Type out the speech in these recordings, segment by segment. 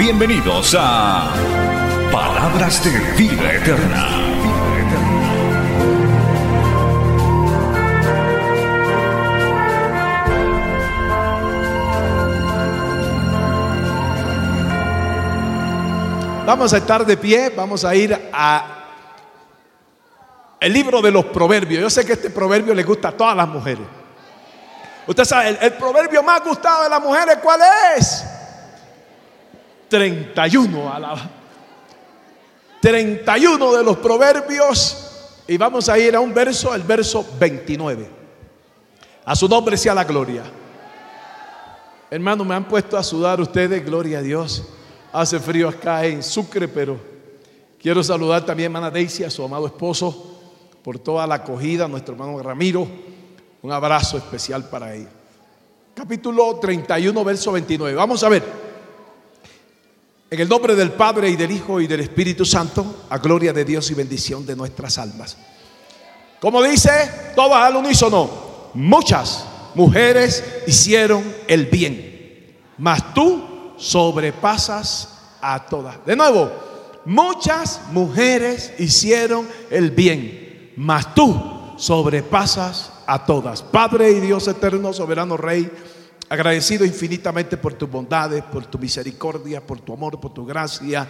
Bienvenidos a Palabras de Vida Eterna. Vamos a estar de pie, vamos a ir a el libro de los proverbios. Yo sé que este proverbio le gusta a todas las mujeres. Usted sabe, el, el proverbio más gustado de las mujeres, ¿cuál es? 31 a la 31 de los proverbios y vamos a ir a un verso, el verso 29. A su nombre sea la gloria. Hermano, me han puesto a sudar ustedes, gloria a Dios. Hace frío acá en Sucre, pero quiero saludar también a hermana Daisy, a su amado esposo, por toda la acogida, nuestro hermano Ramiro. Un abrazo especial para él. Capítulo 31, verso 29. Vamos a ver. En el nombre del Padre y del Hijo y del Espíritu Santo, a gloria de Dios y bendición de nuestras almas. Como dice, todas al unísono, muchas mujeres hicieron el bien, mas tú sobrepasas a todas. De nuevo, muchas mujeres hicieron el bien, mas tú sobrepasas a todas. Padre y Dios eterno, soberano Rey, agradecido infinitamente por tus bondades, por tu misericordia, por tu amor, por tu gracia.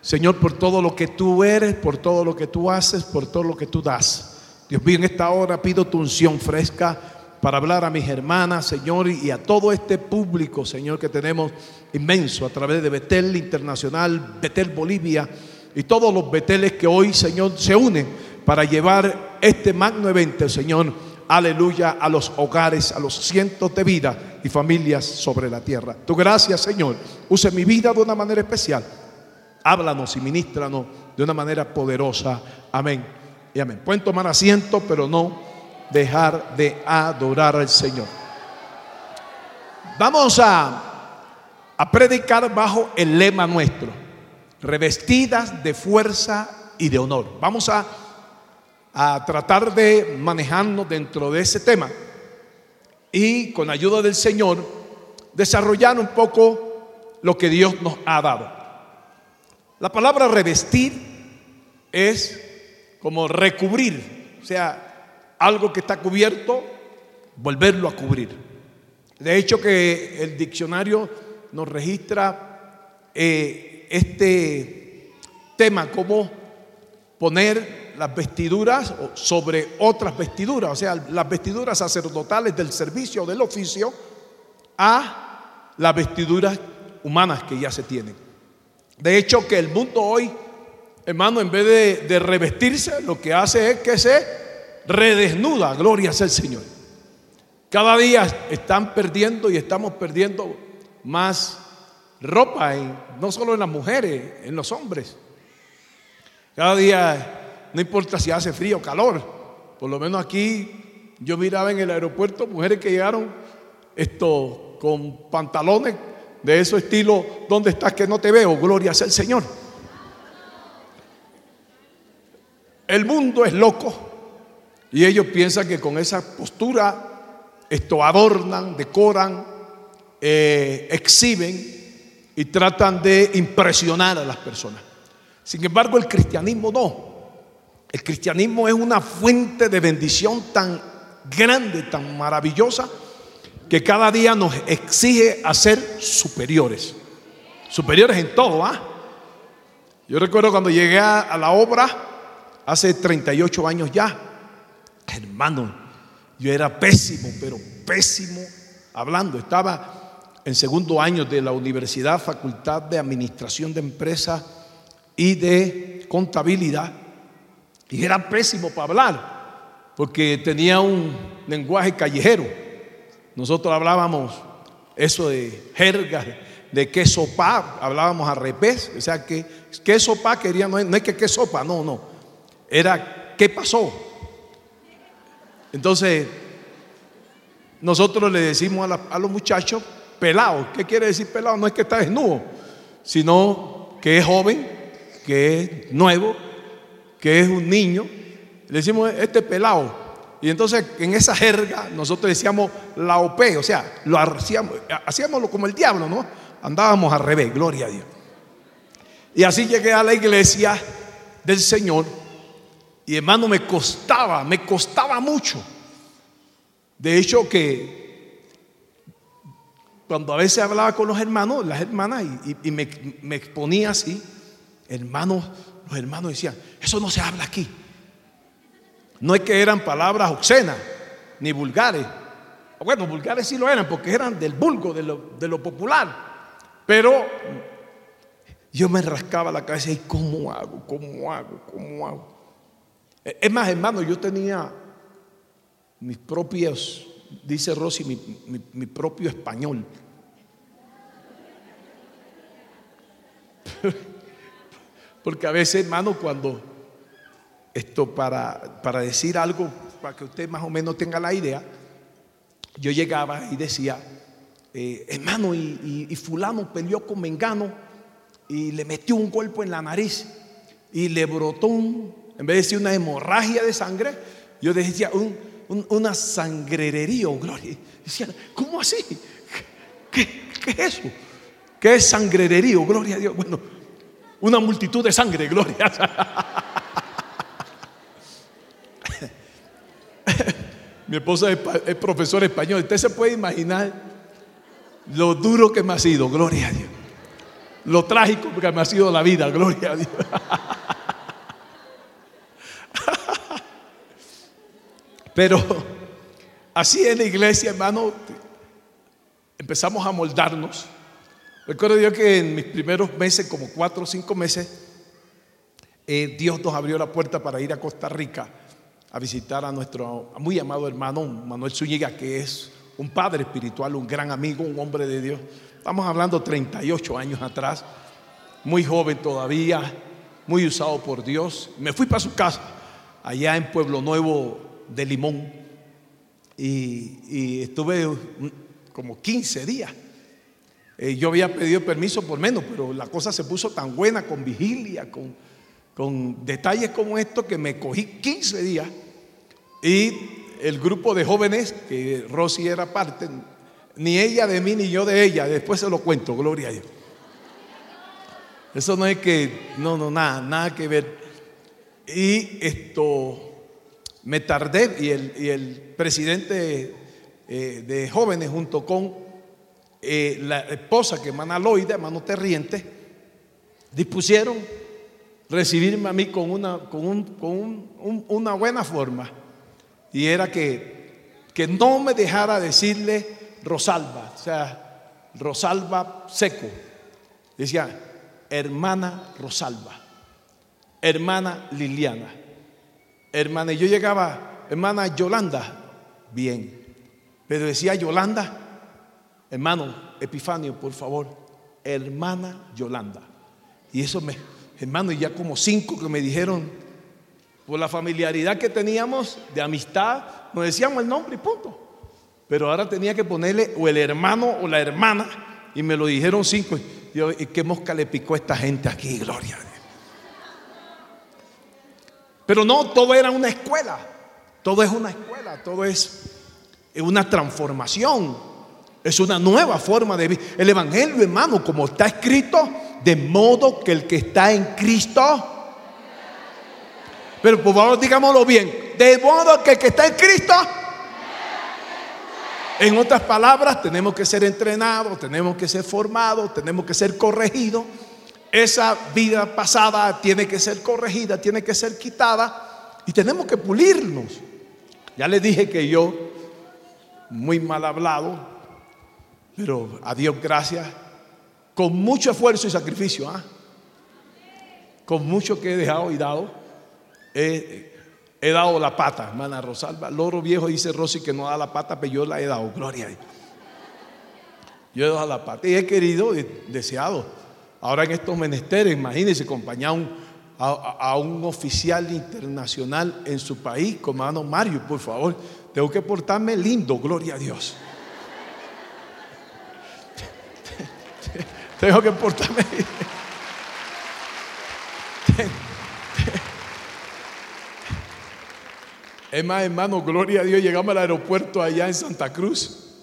Señor, por todo lo que tú eres, por todo lo que tú haces, por todo lo que tú das. Dios mío, en esta hora pido tu unción fresca para hablar a mis hermanas, Señor, y a todo este público, Señor, que tenemos inmenso a través de Betel Internacional, Betel Bolivia y todos los Beteles que hoy, Señor, se unen para llevar este magno evento, Señor, aleluya, a los hogares, a los cientos de vidas y familias sobre la tierra. Tu gracia, Señor, use mi vida de una manera especial. Háblanos y ministranos de una manera poderosa. Amén y amén. Pueden tomar asiento, pero no dejar de adorar al Señor. Vamos a, a predicar bajo el lema nuestro, revestidas de fuerza y de honor. Vamos a, a tratar de manejarnos dentro de ese tema y con ayuda del Señor desarrollar un poco lo que Dios nos ha dado. La palabra revestir es como recubrir, o sea, algo que está cubierto, volverlo a cubrir. De hecho que el diccionario nos registra eh, este tema como poner las vestiduras sobre otras vestiduras, o sea, las vestiduras sacerdotales del servicio del oficio a las vestiduras humanas que ya se tienen. De hecho que el mundo hoy, hermano, en vez de, revestirse, lo que hace es que se redesnuda, gloria sea el Señor. Cada día están perdiendo y estamos perdiendo más ropa, en, no solo en las mujeres, en los hombres. Cada día, no importa si hace frío o calor, por lo menos aquí yo miraba en el aeropuerto mujeres que llegaron esto con pantalones de ese estilo, ¿dónde estás que no te veo? Gloria sea el Señor. El mundo es loco y ellos piensan que con esa postura esto adornan, decoran, eh, exhiben y tratan de impresionar a las personas. Sin embargo, el cristianismo no. El cristianismo es una fuente de bendición tan grande, tan maravillosa, que cada día nos exige a ser superiores. Superiores en todo, ¿ah? Yo recuerdo cuando llegué a la obra, hace 38 años ya, hermano, yo era pésimo, pero pésimo hablando. Estaba en segundo año de la universidad, Facultad de Administración de Empresas y de Contabilidad. Y era pésimo para hablar, porque tenía un lenguaje callejero. Nosotros hablábamos eso de jerga, de qué sopa, hablábamos a revés, o sea, que qué sopa quería, no es, que qué sopa, no, no, era qué pasó. Entonces, nosotros le decimos a, los muchachos, pelado, ¿qué quiere decir pelado? No es que está desnudo, sino que es joven, que es nuevo, que es un niño. Le decimos, este pelado. Y entonces en esa jerga nosotros decíamos la OP, o sea, lo hacíamos, hacíamos como el diablo, ¿no? Andábamos al revés, gloria a Dios. Y así llegué a la iglesia del Señor y hermano me costaba, me costaba mucho. De hecho que cuando a veces hablaba con los hermanos, las hermanas, y, me, me, exponía así, hermanos, los hermanos decían, eso no se habla aquí. No es que eran palabras obscenas ni vulgares. Bueno, vulgares sí lo eran porque eran del vulgo, de lo, popular. Pero yo me rascaba la cabeza y ¿cómo hago? ¿Cómo hago? ¿Cómo hago? Es más, hermano, yo tenía mis propios, dice Rosy, mi propio español. Porque a veces, hermano, cuando esto para, para decir algo, para que usted más o menos tenga la idea, yo llegaba y decía, eh, hermano, y, fulano peleó con Mengano y le metió un golpe en la nariz y le brotó un, en vez de decir una hemorragia de sangre, yo decía una sangrerería, oh, gloria. Decía, ¿cómo así? ¿Qué, ¿Qué, es eso? ¿Qué es sangrerería, oh, gloria a Dios? Bueno, una multitud de sangre, gloria. Mi esposa es, profesor español. Usted se puede imaginar lo duro que me ha sido, gloria a Dios. Lo trágico que me ha sido la vida, gloria a Dios. Pero así en la iglesia, hermano, empezamos a moldarnos. Recuerdo yo que en mis primeros meses, como cuatro o cinco meses, eh, Dios nos abrió la puerta para ir a Costa Rica a visitar a nuestro muy amado hermano Manuel Zúñiga, que es un padre espiritual, un gran amigo, un hombre de Dios. Estamos hablando 38 años atrás, muy joven todavía, muy usado por Dios. Me fui para su casa, allá en Pueblo Nuevo de Limón, y, estuve como 15 días. Eh, yo había pedido permiso por menos, pero la cosa se puso tan buena con vigilia, con, con detalles como esto, que me cogí 15 días y el grupo de jóvenes, que Rosy era parte, ni ella de mí ni yo de ella, después se lo cuento, gloria a Dios. Eso no es que, no, no, nada, nada que ver. Y esto, me tardé y el, y el presidente eh, de jóvenes junto con eh, la esposa que emana Loida, hermano Terriente, dispusieron recibirme a mí con una, con con una buena forma. Y era que, que no me dejara decirle Rosalba, o sea, Rosalba seco. Decía, hermana Rosalba, hermana Liliana, hermana, y yo llegaba, hermana Yolanda, bien, pero decía Yolanda, hermano Epifanio, por favor, hermana Yolanda. Y eso me, hermano, y ya como cinco que me dijeron, por la familiaridad que teníamos de amistad, nos decíamos el nombre y punto. Pero ahora tenía que ponerle o el hermano o la hermana, y me lo dijeron cinco. Y ¿y qué mosca le picó a esta gente aquí? Gloria a Dios. Pero no, todo era una escuela. Todo es una escuela, todo es una transformación. Es una nueva forma de vivir. El Evangelio, hermano, como está escrito, de modo que el que está en Cristo pero por favor, digámoslo bien. De modo que el que está en Cristo. En otras palabras, tenemos que ser entrenados, tenemos que ser formados, tenemos que ser corregidos. Esa vida pasada tiene que ser corregida, tiene que ser quitada y tenemos que pulirnos. Ya les dije que yo, muy mal hablado, pero a Dios gracias, con mucho esfuerzo y sacrificio, ¿ah? con mucho que he dejado y dado, he, dado la pata, hermana Rosalba. Loro viejo dice Rosy que no da la pata, pero yo la he dado, gloria a Dios. Yo he dado la parte y he querido, deseado. Ahora en estos menesteres, imagínense, acompañar a un, oficial internacional en su país, hermano Mario, por favor. Tengo que portarme lindo, gloria a Dios. Tengo que portarme. Es más, hermano, gloria a Dios, llegamos al aeropuerto allá en Santa Cruz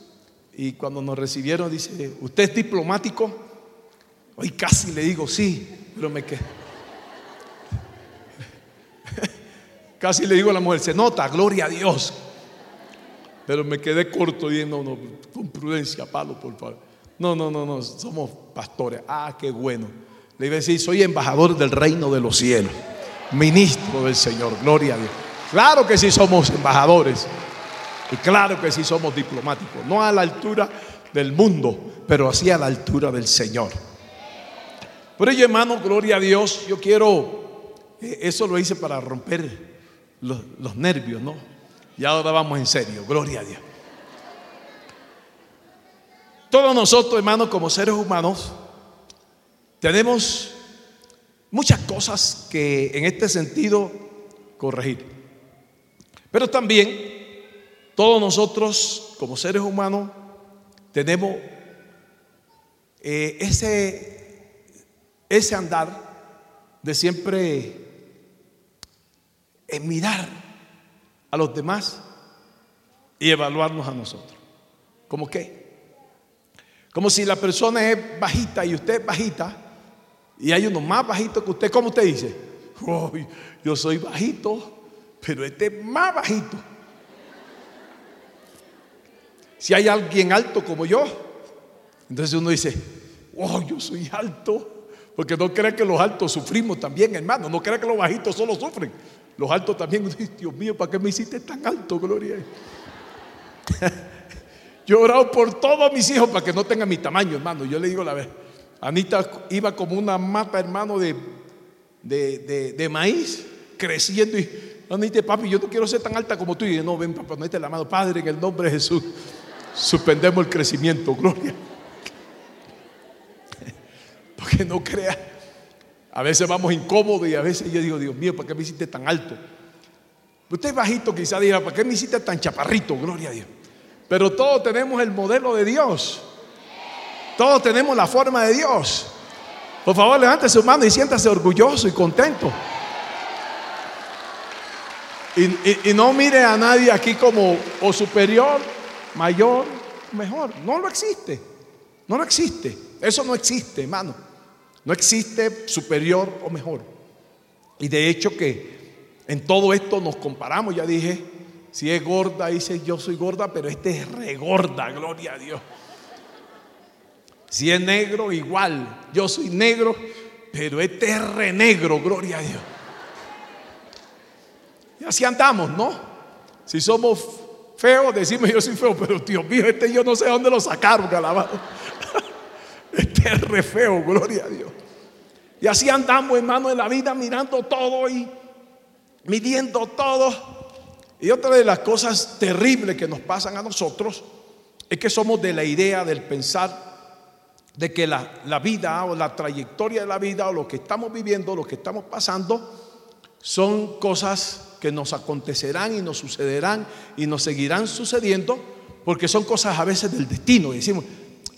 y cuando nos recibieron dice, ¿usted es diplomático? Hoy casi le digo sí, pero me quedé. casi le digo a la mujer, se nota, gloria a Dios. Pero me quedé corto y no, no, con prudencia, palo, por favor. No, no, no, no, somos pastores. Ah, qué bueno. Le iba a decir, soy embajador del reino de los cielos, ministro del Señor, gloria a Dios. Claro que sí somos embajadores. Y claro que sí somos diplomáticos. No a la altura del mundo, pero así a la altura del Señor. Por ello, hermano, gloria a Dios. Yo quiero, eh, eso lo hice para romper los, los nervios, ¿no? Y ahora vamos en serio, gloria a Dios. Todos nosotros, hermanos, como seres humanos, tenemos muchas cosas que en este sentido corregir. Pero también todos nosotros como seres humanos tenemos eh, ese, ese andar de siempre mirar a los demás y evaluarnos a nosotros. ¿Cómo qué? Como si la persona es bajita y usted es bajita y hay uno más bajito que usted, ¿cómo usted dice? yo soy bajito pero este es más bajito. Si hay alguien alto como yo, entonces uno dice, oh, yo soy alto. Porque no crea que los altos sufrimos también, hermano. No crea que los bajitos solo sufren. Los altos también. Dios mío, ¿para qué me hiciste tan alto, Gloria? Yo he orado por todos mis hijos para que no tengan mi tamaño, hermano. Yo le digo la vez. Anita iba como una mata, hermano, de, de, de maíz, creciendo y dice, papi, yo no quiero ser tan alta como tú. Y yo, no, ven, papá, no te la mano. Padre, en el nombre de Jesús, suspendemos el crecimiento. Gloria. Porque no crea. A veces vamos incómodos y a veces yo digo, Dios mío, ¿para qué me hiciste tan alto? Usted bajito, quizá dirá, ¿para qué me hiciste tan chaparrito? Gloria a Dios. Pero todos tenemos el modelo de Dios. Todos tenemos la forma de Dios. Por favor, levántese su mano y siéntase orgulloso y contento. Y, no mire a nadie aquí como o superior, mayor, mejor. No lo existe. No lo existe. Eso no existe, hermano. No existe superior o mejor. Y de hecho que en todo esto nos comparamos. Ya dije, si es gorda, dice yo soy gorda, pero este es regorda, gloria a Dios. Si es negro, igual. Yo soy negro, pero este es renegro, gloria a Dios. Y así andamos, ¿no? Si somos feos, decimos yo soy feo, pero Dios mío, este yo no sé dónde lo sacaron, alabado. Este es re feo, gloria a Dios. Y así andamos, hermano, en la vida mirando todo y midiendo todo. Y otra de las cosas terribles que nos pasan a nosotros es que somos de la idea del pensar de que la, la vida o la trayectoria de la vida o lo que estamos viviendo, lo que estamos pasando, son cosas que nos acontecerán y nos sucederán y nos seguirán sucediendo, porque son cosas a veces del destino. Y decimos,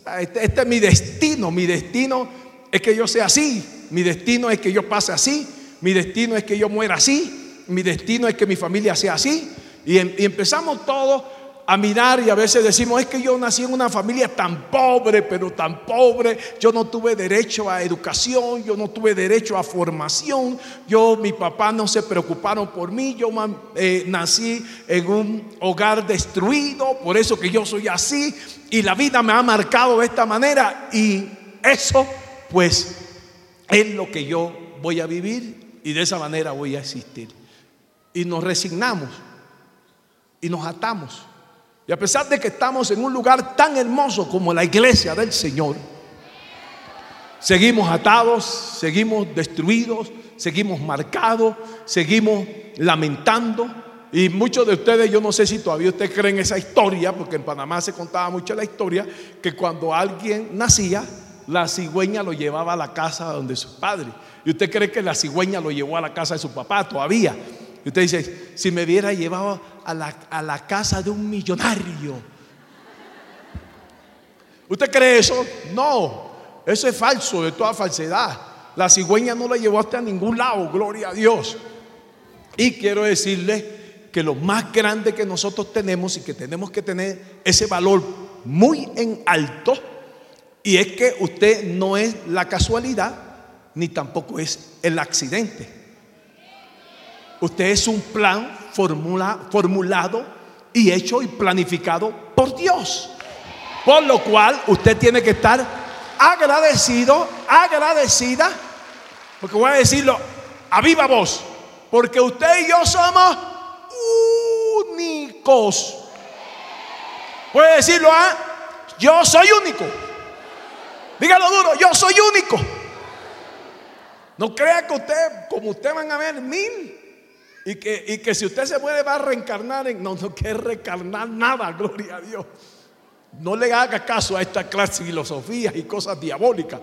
ah, este, este, es mi destino, mi destino es que yo sea así, mi destino es que yo pase así, mi destino es que yo muera así, mi destino es que mi familia sea así. Y, em, y empezamos todos a mirar y a veces decimos, es que yo nací en una familia tan pobre, pero tan pobre, yo no tuve derecho a educación, yo no tuve derecho a formación, yo, mi papá no se preocuparon por mí, yo eh, nací en un hogar destruido, por eso que yo soy así, y la vida me ha marcado de esta manera, y eso pues es lo que yo voy a vivir y de esa manera voy a existir. Y nos resignamos y nos atamos y a pesar de que estamos en un lugar tan hermoso como la iglesia del Señor, seguimos atados, seguimos destruidos, seguimos marcados, seguimos lamentando Y muchos de ustedes, yo no sé si todavía ustedes creen esa historia, porque en Panamá se contaba mucho la historia, que cuando alguien nacía, la cigüeña lo llevaba a la casa donde su padre. Y usted cree que la cigüeña lo llevó a la casa de su papá todavía. Y usted dice, si me hubiera llevado a la, a la casa de un millonario. ¿Usted cree eso? No, eso es falso, de toda falsedad. La cigüeña no la llevó hasta ningún lado, gloria a Dios. Y quiero decirle que lo más grande que nosotros tenemos y que tenemos que tener ese valor muy en alto, y es que usted no es la casualidad, ni tampoco es el accidente. Usted es un plan formulado y hecho y planificado por Dios. Por lo cual usted tiene que estar agradecido, agradecida, porque voy a decirlo a viva voz, porque usted y yo somos únicos. Puede decirlo, ¿ah? Yo soy único. Dígalo duro, yo soy único. No crea que usted, como usted van a ver mil, y que, y que si usted se muere va a reencarnar en. No, no quiere reencarnar nada, gloria a Dios. No le haga caso a esta clase de filosofías y cosas diabólicas.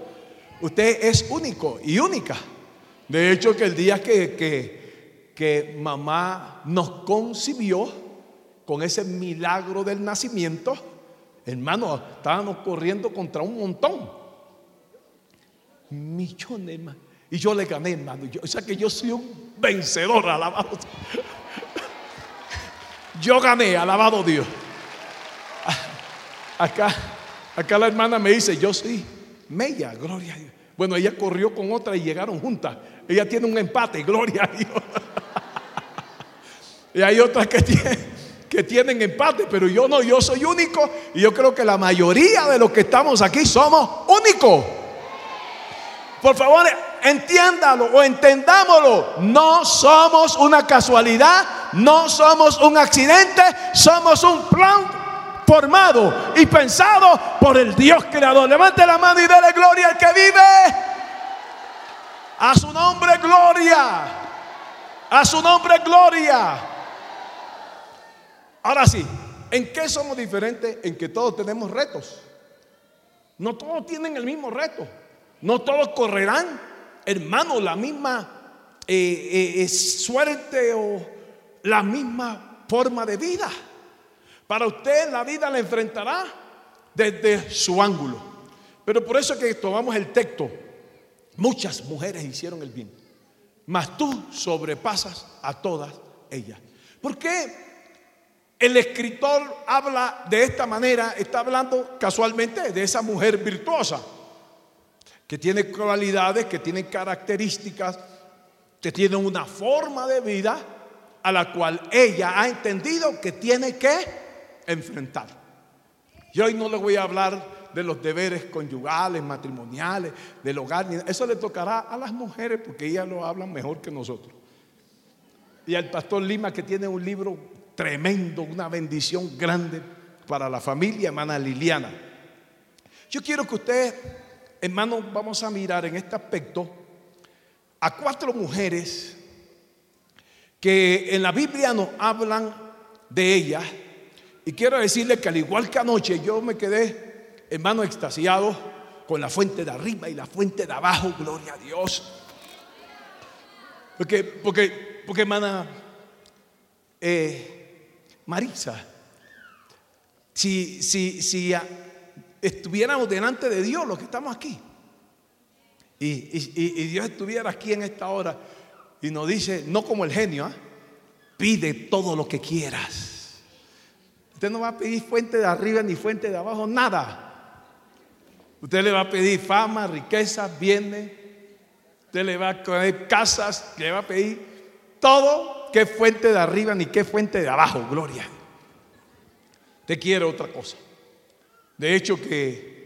Usted es único y única. De hecho, que el día que, que, que mamá nos concibió, con ese milagro del nacimiento, hermano, estábamos corriendo contra un montón. Millones, hermano. Y yo le gané, hermano. O sea que yo soy un vencedor, alabado. Yo gané, alabado Dios. Acá, acá la hermana me dice, yo soy Mella, gloria a Dios. Bueno, ella corrió con otra y llegaron juntas. Ella tiene un empate, gloria a Dios. Y hay otras que tienen que tienen empate, pero yo no, yo soy único y yo creo que la mayoría de los que estamos aquí somos únicos. Por favor, entiéndalo o entendámoslo. No somos una casualidad, no somos un accidente, somos un plan formado y pensado por el Dios creador. Levante la mano y dele gloria al que vive. A su nombre gloria. A su nombre gloria. Ahora sí, ¿en qué somos diferentes? En que todos tenemos retos. No todos tienen el mismo reto. No todos correrán, hermano, la misma eh, eh, suerte o la misma forma de vida. Para usted la vida la enfrentará desde su ángulo. Pero por eso que tomamos el texto, muchas mujeres hicieron el bien, mas tú sobrepasas a todas ellas. ¿Por qué el escritor habla de esta manera, está hablando casualmente de esa mujer virtuosa, que tiene cualidades, que tiene características, que tiene una forma de vida a la cual ella ha entendido que tiene que enfrentar. Y hoy no le voy a hablar de los deberes conyugales, matrimoniales, del hogar, eso le tocará a las mujeres porque ellas lo hablan mejor que nosotros. Y al pastor Lima que tiene un libro tremendo, una bendición grande para la familia, hermana Liliana. Yo quiero que usted, hermano, vamos a mirar en este aspecto a cuatro mujeres que en la Biblia nos hablan de ellas. Y quiero decirle que al igual que anoche yo me quedé, hermano, extasiado con la fuente de arriba y la fuente de abajo, gloria a Dios. Porque, porque, porque hermana, eh, Marisa, si, si, si estuviéramos delante de Dios, los que estamos aquí, y, Dios estuviera aquí en esta hora y nos dice, no como el genio, ¿ah? pide todo lo que quieras. Usted no va a pedir fuente de arriba ni fuente de abajo, nada. Usted le va a pedir fama, riqueza, bienes. Usted le va a pedir casas, le va a pedir todo qué fuente de arriba ni qué fuente de abajo, gloria. Te quiero otra cosa. De hecho que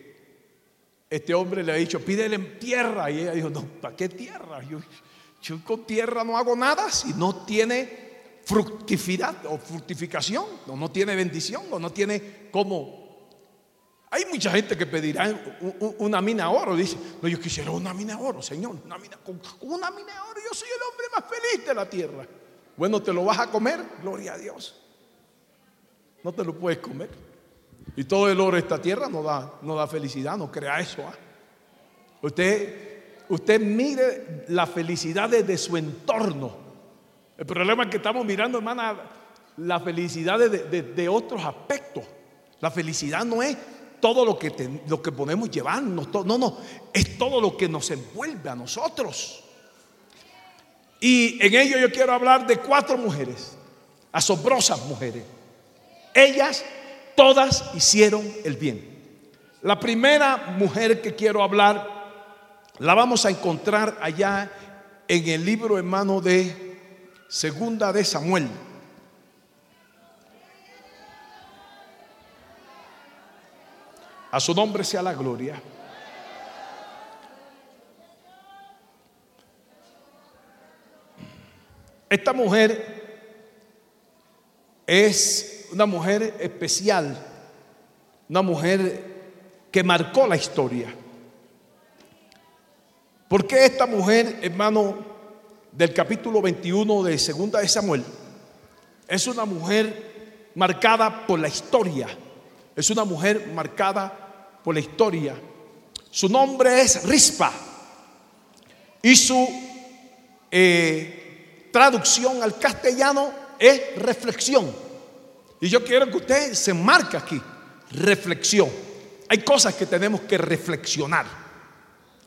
este hombre le ha dicho, pídele tierra. Y ella dijo, no, ¿para qué tierra? Yo, con tierra no hago nada si no tiene fructividad o fructificación, o no tiene bendición, o no tiene como hay mucha gente que pedirá una mina de oro. Dice, no, yo quisiera una mina de oro, Señor. Una mina, con una mina de oro yo soy el hombre más feliz de la tierra. Bueno, ¿te lo vas a comer? Gloria a Dios. No te lo puedes comer. Y todo el oro de esta tierra no da, no da felicidad, no crea eso. ¿ah? Usted, usted mire la felicidad desde su entorno. El problema es que estamos mirando, hermana, la felicidad de, otros aspectos. La felicidad no es todo lo que, lo que podemos llevarnos, no, no, es todo lo que nos envuelve a nosotros. Y en ello yo quiero hablar de cuatro mujeres, asombrosas mujeres. Ellas todas hicieron el bien. La primera mujer que quiero hablar la vamos a encontrar allá en el libro hermano de Segunda de Samuel. A su nombre sea la gloria. Esta mujer es una mujer especial, una mujer que marcó la historia. Porque esta mujer, hermano, del capítulo 21 de Segunda de Samuel, es una mujer marcada por la historia? Es una mujer marcada por la historia. Su nombre es Rispa y su eh, traducción al castellano es reflexión. Y yo quiero que usted se marque aquí, reflexión. Hay cosas que tenemos que reflexionar.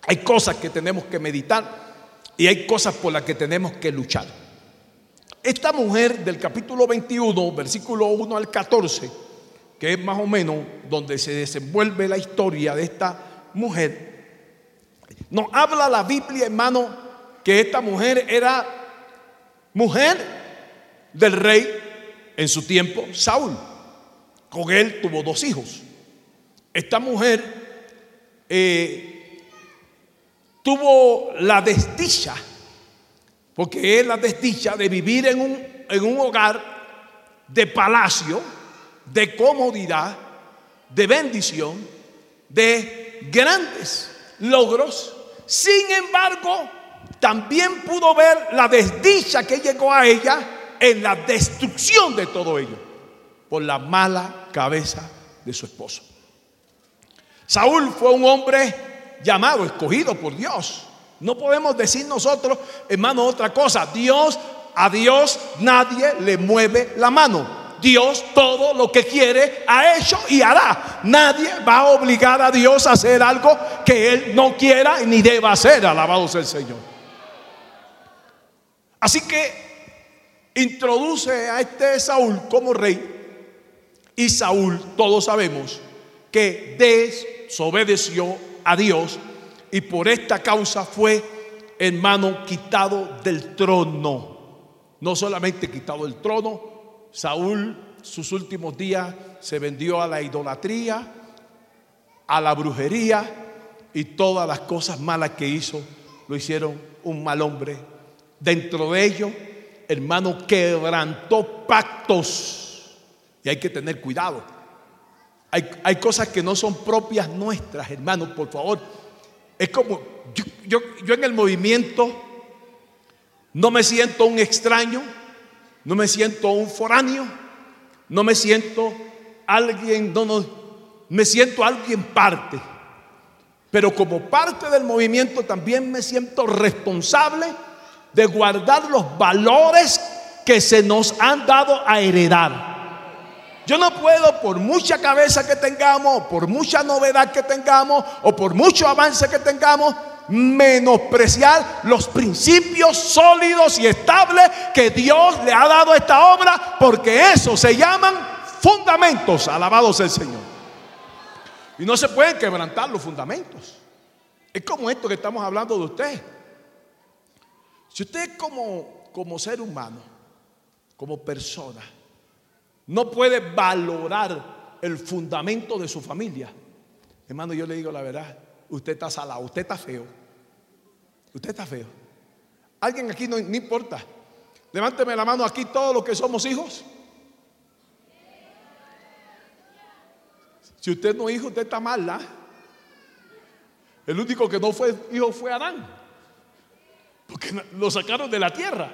Hay cosas que tenemos que meditar y hay cosas por las que tenemos que luchar. Esta mujer del capítulo 21, versículo 1 al 14, que es más o menos donde se desenvuelve la historia de esta mujer, nos habla la Biblia, hermano, que esta mujer era mujer del rey en su tiempo, Saúl. Con él tuvo dos hijos. Esta mujer eh, tuvo la desdicha, porque es la desdicha de vivir en un, en un hogar de palacio, de comodidad, de bendición, de grandes logros. Sin embargo, también pudo ver la desdicha que llegó a ella en la destrucción de todo ello por la mala cabeza de su esposo. Saúl fue un hombre llamado, escogido por Dios. No podemos decir nosotros, hermano, otra cosa. Dios, a Dios nadie le mueve la mano. Dios todo lo que quiere ha hecho y hará. Nadie va a obligar a Dios a hacer algo que Él no quiera ni deba hacer. Alabado sea el Señor. Así que introduce a este Saúl como rey. Y Saúl, todos sabemos, que desobedeció a Dios y por esta causa fue, hermano, quitado del trono. No solamente quitado del trono, Saúl sus últimos días se vendió a la idolatría, a la brujería y todas las cosas malas que hizo lo hicieron un mal hombre. Dentro de ello, hermano, quebrantó pactos. Y hay que tener cuidado. Hay, cosas que no son propias nuestras, hermanos, por favor. Es como yo, yo, en el movimiento no me siento un extraño, no me siento un foráneo, no me siento alguien, no, no, me siento alguien parte. Pero como parte del movimiento también me siento responsable de guardar los valores que se nos han dado a heredar. Yo no puedo, por mucha cabeza que tengamos, por mucha novedad que tengamos, o por mucho avance que tengamos, menospreciar los principios sólidos y estables que Dios le ha dado a esta obra, porque eso se llaman fundamentos. Alabados el Señor. Y no se pueden quebrantar los fundamentos. Es como esto que estamos hablando de usted. Si usted como, como ser humano, como persona, no puede valorar el fundamento de su familia. Hermano, yo le digo la verdad, usted está salado, usted está feo. Usted está feo. Alguien aquí no, importa. Levánteme la mano aquí todos los que somos hijos. Si usted no es hijo, usted está mal. ¿la? El único que no fue hijo fue Adán. Porque lo sacaron de la tierra.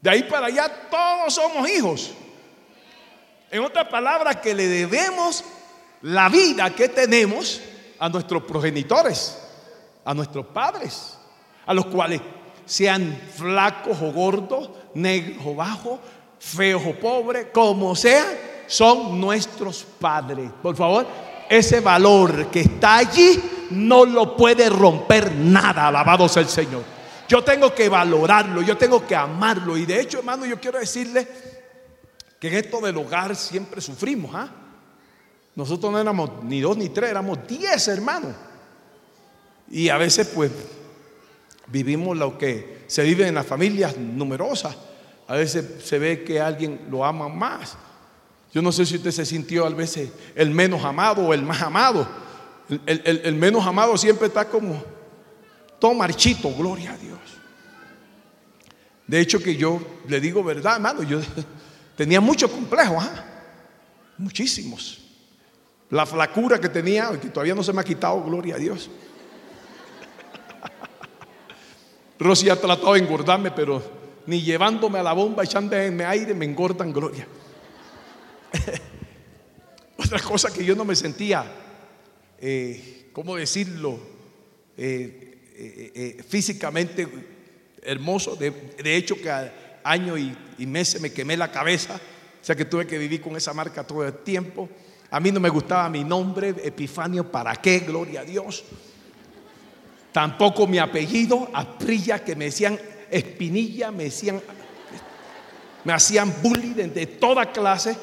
De ahí para allá todos somos hijos. En otras palabras, que le debemos la vida que tenemos a nuestros progenitores, a nuestros padres, a los cuales sean flacos o gordos, negros o bajos, feos o pobres, como sea, son nuestros padres. Por favor, ese valor que está allí no lo puede romper nada, alabado sea el Señor. Yo tengo que valorarlo, yo tengo que amarlo. Y de hecho, hermano, yo quiero decirle que en esto del hogar siempre sufrimos. ¿ah? Nosotros no éramos ni dos ni tres, éramos diez hermanos. Y a veces pues vivimos lo que se vive en las familias numerosas. A veces se ve que alguien lo ama más. Yo no sé si usted se sintió a veces el menos amado o el más amado. El, menos amado siempre está como todo marchito, gloria a Dios. De hecho que yo le digo verdad, hermano, yo tenía muchos complejos, muchísimos. La flacura que tenía, que todavía no se me ha quitado, gloria a Dios. Rosy ha tratado de engordarme, pero ni llevándome a la bomba, echándome aire, me engordan, gloria. Otra cosa que yo no me sentía, eh, ¿cómo decirlo? Eh, eh, físicamente hermoso. De, hecho, que año y, y meses me quemé la cabeza. O sea que tuve que vivir con esa marca todo el tiempo. A mí no me gustaba mi nombre, Epifanio, ¿para qué? Gloria a Dios. Tampoco mi apellido, Aprilla, que me decían Espinilla, me decían, me hacían bullying de, toda clase.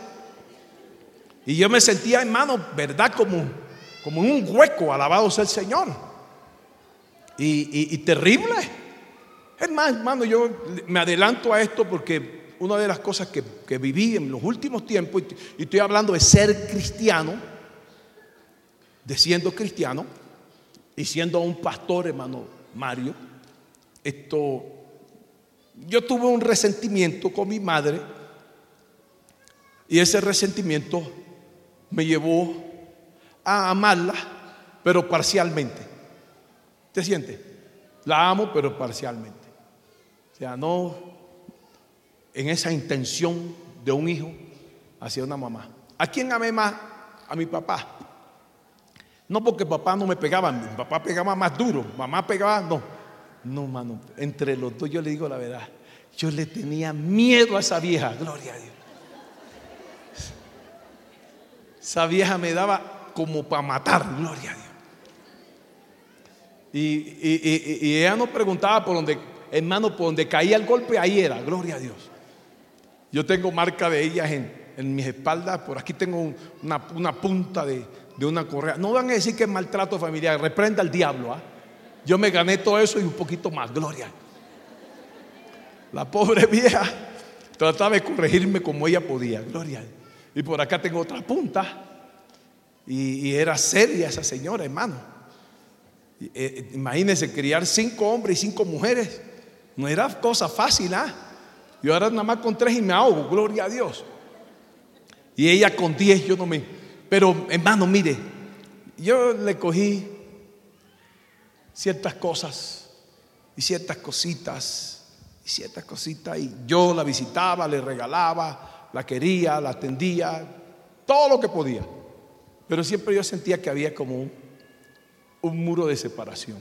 Y yo me sentía, hermano, ¿verdad? Como, como en un hueco, alabado sea el Señor. Y, y terrible. Es más, hermano, yo me adelanto a esto porque una de las cosas que, viví en los últimos tiempos, y estoy hablando de ser cristiano, de siendo cristiano, y siendo un pastor, hermano Mario, esto, yo tuve un resentimiento con mi madre, y ese resentimiento me llevó a amarla, pero parcialmente. ¿Te siente? La amo, pero parcialmente. O sea, no en esa intención de un hijo hacia una mamá. ¿A quién amé más? A mi papá. No porque papá no me pegaba, mi papá pegaba más duro, mamá pegaba, no. No, mano, entre los dos yo le digo la verdad. Yo le tenía miedo a esa vieja, gloria a Dios. Esa vieja me daba como para matar, gloria a Dios. Y, ella no preguntaba por donde, hermano, por donde caía el golpe, ahí era, gloria a Dios. Yo tengo marca de ellas en, mis espaldas, por aquí tengo una, punta de, una correa. No van a decir que es maltrato familiar, reprenda al diablo. ¿ah? Yo me gané todo eso y un poquito más, gloria. La pobre vieja trataba de corregirme como ella podía, gloria. Y por acá tengo otra punta. Y, era seria esa señora, hermano. Eh, imagínense criar cinco hombres y cinco mujeres. No era cosa fácil, ¿ah? Yo ahora nada más con tres y me ahogo, gloria a Dios. Y ella con diez, yo no me... Pero hermano, mire, yo le cogí ciertas cosas y ciertas cositas y ciertas cositas y yo la visitaba, le regalaba, la quería, la atendía, todo lo que podía. Pero siempre yo sentía que había como un, un muro de separación.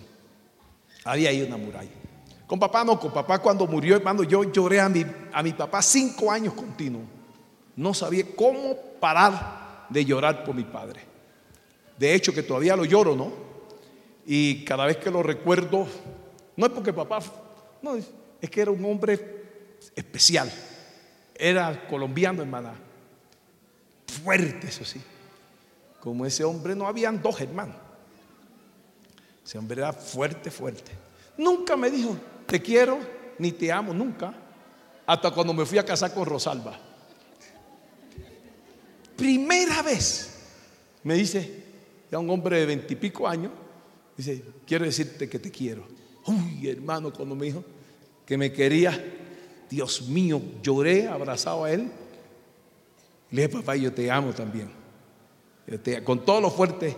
Había ahí una muralla. Con papá no, con papá cuando murió, hermano, yo lloré a mi, a mi papá cinco años continuos. No sabía cómo parar de llorar por mi padre. De hecho, que todavía lo lloro, ¿no? Y cada vez que lo recuerdo, no es porque papá, no, es que era un hombre especial. Era colombiano, hermana. Fuerte, eso sí. Como ese hombre no habían dos hermanos. Ese hombre era fuerte, fuerte. Nunca me dijo, te quiero ni te amo nunca, hasta cuando me fui a casar con Rosalba. Primera vez me dice, ya un hombre de veintipico años, dice, quiero decirte que te quiero. Uy, hermano, cuando me dijo que me quería, Dios mío, lloré abrazado a él. Le dije, papá, yo te amo también. con todo lo fuerte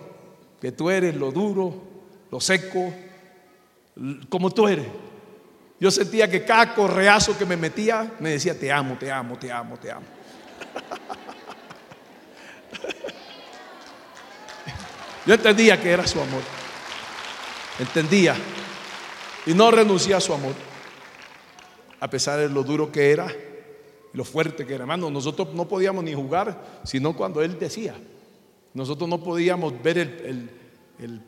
que tú eres, lo duro, lo seco, como tú eres. Yo sentía que cada correazo que me metía me decía, te amo, te amo, te amo, te amo. Yo entendía que era su amor. Entendía. Y no renuncié a su amor. A pesar de lo duro que era, lo fuerte que era. Hermano, nosotros no podíamos ni jugar, sino cuando él decía. Nosotros no podíamos ver el,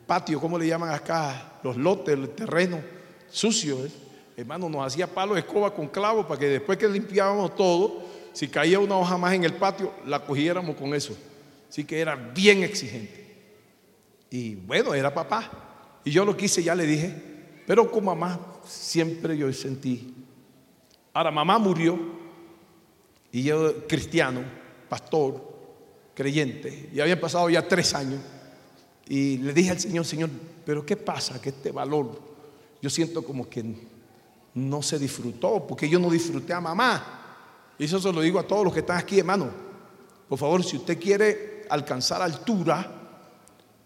patio, ¿cómo le llaman acá? Los lotes, el terreno sucio. ¿eh? Hermano, nos hacía palo de escoba con clavo para que después que limpiábamos todo, si caía una hoja más en el patio, la cogiéramos con eso. Así que era bien exigente. Y bueno, era papá. Y yo lo quise, ya le dije, pero con mamá siempre yo sentí. Ahora, mamá murió y yo cristiano, pastor, creyente, y habían pasado ya tres años, y le dije al Señor, Señor, pero ¿qué pasa? Que este valor, yo siento como que no se disfrutó, porque yo no disfruté a mamá. Y eso se lo digo a todos los que están aquí, hermano. Por favor, si usted quiere alcanzar altura,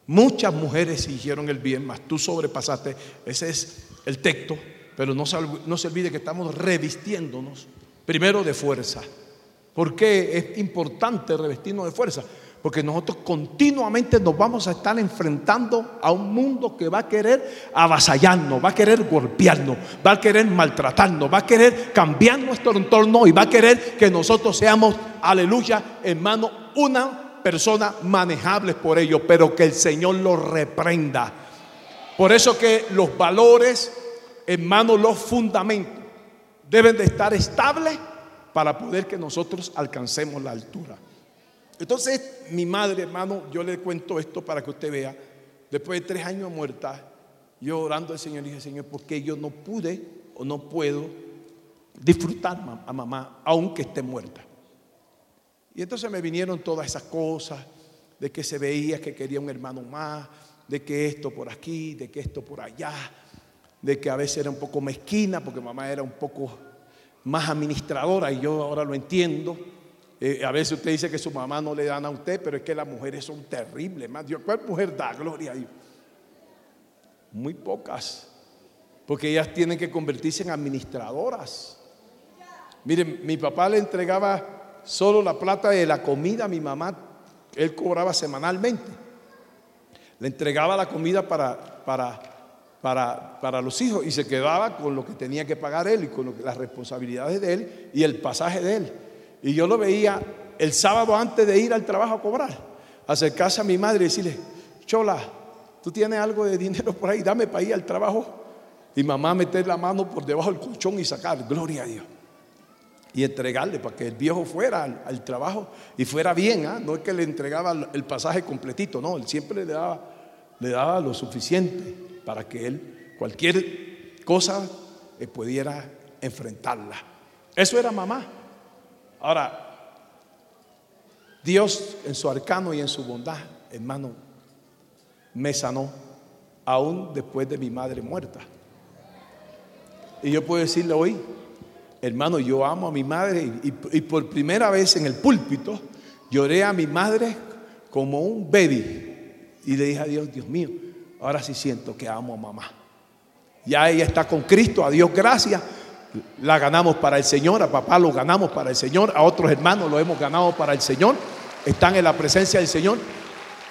muchas mujeres hicieron el bien, más tú sobrepasaste. Ese es el texto, pero no se, no se olvide que estamos revistiéndonos primero de fuerza. ¿Por qué es importante revestirnos de fuerza? Porque nosotros continuamente nos vamos a estar enfrentando a un mundo que va a querer avasallarnos, va a querer golpearnos, va a querer maltratarnos, va a querer cambiar nuestro entorno y va a querer que nosotros seamos, aleluya, hermano, una persona manejable por ello, pero que el Señor lo reprenda. Por eso que los valores, hermano, los fundamentos deben de estar estables para poder que nosotros alcancemos la altura. Entonces, mi madre, hermano, yo le cuento esto para que usted vea, después de tres años muerta, yo orando al Señor, dije, Señor, ¿por qué yo no pude o no puedo disfrutar a mamá, aunque esté muerta? Y entonces me vinieron todas esas cosas, de que se veía que quería un hermano más, de que esto por aquí, de que esto por allá, de que a veces era un poco mezquina, porque mamá era un poco más administradora y yo ahora lo entiendo. Eh, a veces usted dice que su mamá no le dan a usted, pero es que las mujeres son terribles. Más ¿cuál mujer da gloria a Dios? Muy pocas, porque ellas tienen que convertirse en administradoras. Miren, mi papá le entregaba solo la plata de la comida a mi mamá, él cobraba semanalmente. Le entregaba la comida para, para para, los hijos y se quedaba con lo que tenía que pagar él y con las responsabilidades de él y el pasaje de él. Y yo lo veía el sábado antes de ir al trabajo a cobrar, acercarse a mi madre y decirle, Chola, tú tienes algo de dinero por ahí, dame para ir al trabajo. Y mamá meter la mano por debajo del colchón y sacar, gloria a Dios. Y entregarle para que el viejo fuera al, trabajo y fuera bien. ¿ah? No es que le entregaba el pasaje completito, no, él siempre le daba, le daba lo suficiente para que él cualquier cosa eh, pudiera enfrentarla. Eso era mamá. Ahora, Dios en su arcano y en su bondad, hermano, me sanó aún después de mi madre muerta. Y yo puedo decirle hoy, hermano, yo amo a mi madre y, y, por primera vez en el púlpito lloré a mi madre como un baby. Y le dije a Dios, Dios mío, ahora sí siento que amo a mamá. Ya ella está con Cristo, a Dios gracias. La ganamos para el Señor, a papá lo ganamos para el Señor, a otros hermanos lo hemos ganado para el Señor. Están en la presencia del Señor.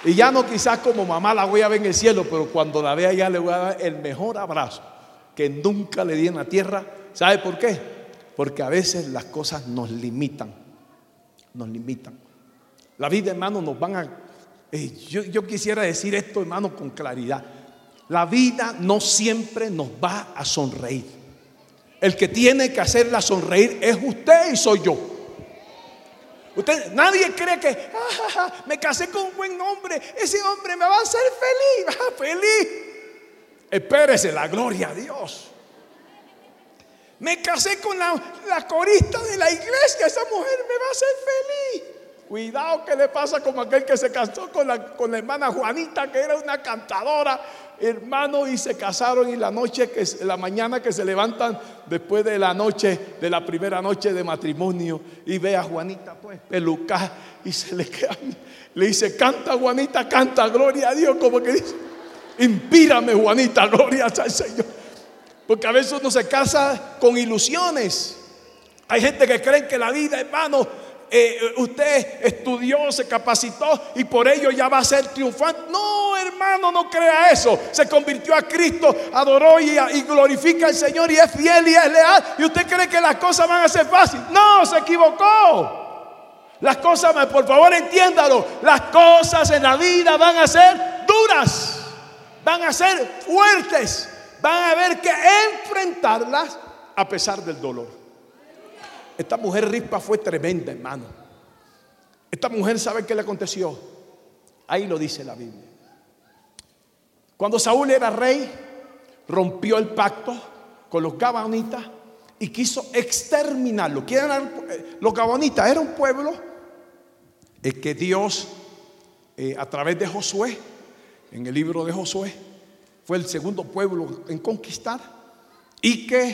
Y ya no quizás como mamá la voy a ver en el cielo, pero cuando la vea ya le voy a dar el mejor abrazo que nunca le di en la tierra. ¿Sabe por qué? Porque a veces las cosas nos limitan. Nos limitan. La vida, hermano, nos van a eh, yo, quisiera decir esto, hermano, con claridad. La vida no siempre nos va a sonreír. El que tiene que hacerla sonreír es usted y soy yo. Nadie cree que ah, me casé con un buen hombre, ese hombre me va a hacer feliz, feliz. Espérese, la gloria a Dios. Me casé con la, la corista de la iglesia, esa mujer me va a hacer feliz. Cuidado que le pasa como aquel que se casó con la, con la hermana Juanita, que era una cantadora, hermano, y se casaron y la noche, que la mañana que se levantan después de la noche, de la primera noche de matrimonio, y ve a Juanita pues peluca y se le queda, le dice, canta Juanita, canta, gloria a Dios, como que dice, inspírame Juanita, gloria al Señor. Porque a veces uno se casa con ilusiones. Hay gente que cree que la vida, hermano, eh, usted estudió, se capacitó y por ello ya va a ser triunfante. No, hermano, no crea eso. Se convirtió a Cristo, adoró y, y glorifica al Señor y es fiel y es leal. Y usted cree que las cosas van a ser fáciles. No, se equivocó. Las cosas, por favor entiéndalo, las cosas en la vida van a ser duras, van a ser fuertes, van a haber que enfrentarlas a pesar del dolor. Esta mujer rispa fue tremenda, hermano. Esta mujer sabe qué le aconteció. Ahí lo dice la Biblia. Cuando Saúl era rey, rompió el pacto con los gabonitas y quiso exterminarlo. Los gabonitas era un pueblo es que Dios, eh, a través de Josué, en el libro de Josué, fue el segundo pueblo en conquistar y que,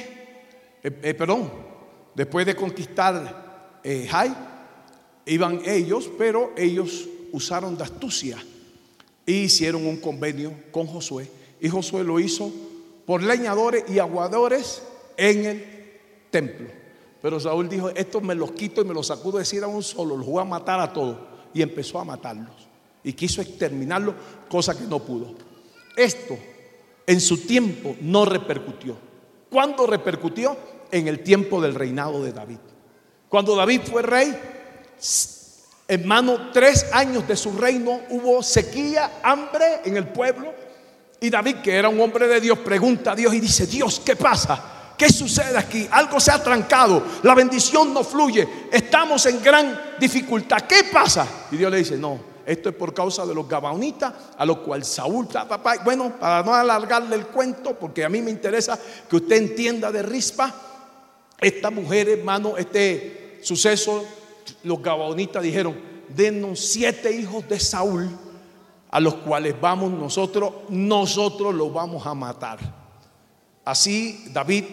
eh, eh, perdón, después de conquistar Jai, iban ellos, pero ellos usaron de astucia e hicieron un convenio con Josué. Y Josué lo hizo por leñadores y aguadores en el templo. Pero Saúl dijo, esto me los quito y me los sacudo de decir a un solo, los voy a matar a todos. Y empezó a matarlos. Y quiso exterminarlos, cosa que no pudo. Esto en su tiempo no repercutió. ¿Cuándo repercutió? En el tiempo del reinado de David. Cuando David fue rey, hermano, tres años de su reino hubo sequía, hambre en el pueblo. Y David, que era un hombre de Dios, pregunta a Dios y dice, Dios, ¿qué pasa? ¿Qué sucede aquí? Algo se ha trancado, la bendición no fluye, estamos en gran dificultad. ¿Qué pasa? Y Dios le dice, no, esto es por causa de los gabaonitas, a lo cual Saúl, papá, bueno, para no alargarle el cuento, porque a mí me interesa que usted entienda de rispa, esta mujer, hermano, este suceso, los gabaonitas dijeron, denos siete hijos de Saúl, a los cuales vamos nosotros, nosotros los vamos a matar. Así David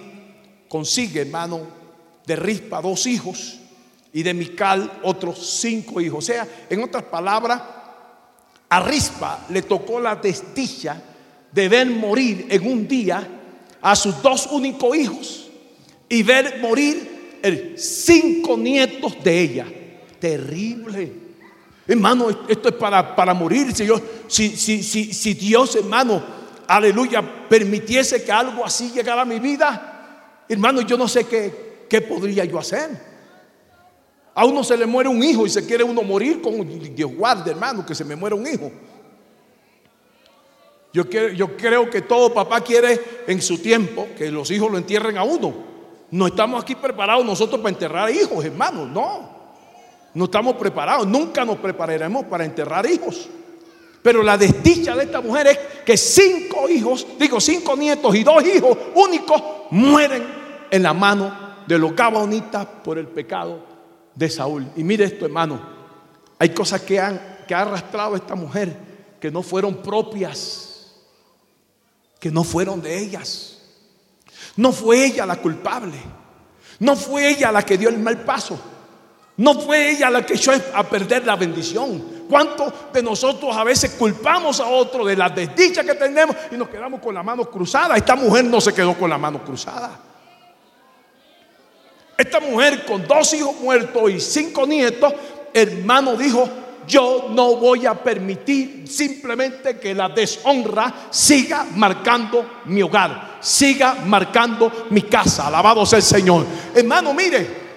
consigue, hermano, de Rispa dos hijos y de Mical otros cinco hijos. O sea, en otras palabras, a Rispa le tocó la desdicha de ver morir en un día a sus dos únicos hijos y ver morir el cinco nietos de ella. Terrible. Hermano, esto es para, para morir. Si, si, si, si Dios, hermano, aleluya, permitiese que algo así llegara a mi vida, Hermano, yo no sé qué, qué podría yo hacer. A uno se le muere un hijo y se quiere uno morir con Dios guarde, hermano, que se me muera un hijo. Yo, yo creo que todo papá quiere en su tiempo que los hijos lo entierren a uno. No estamos aquí preparados nosotros para enterrar hijos, hermano, no. No estamos preparados, nunca nos prepararemos para enterrar hijos. Pero la desdicha de esta mujer es que cinco hijos, digo cinco nietos y dos hijos únicos mueren en la mano de los gabonitas por el pecado de Saúl. Y mire esto, hermano, hay cosas que, han, que ha arrastrado esta mujer que no fueron propias, que no fueron de ellas. No fue ella la culpable, no fue ella la que dio el mal paso, no fue ella la que echó a perder la bendición. ¿Cuántos de nosotros a veces culpamos a otro de la desdicha que tenemos y nos quedamos con la mano cruzada? Esta mujer no se quedó con la mano cruzada. Esta mujer con dos hijos muertos y cinco nietos, hermano dijo, yo no voy a permitir simplemente que la deshonra siga marcando mi hogar, siga marcando mi casa. Alabado sea el Señor. Hermano, mire,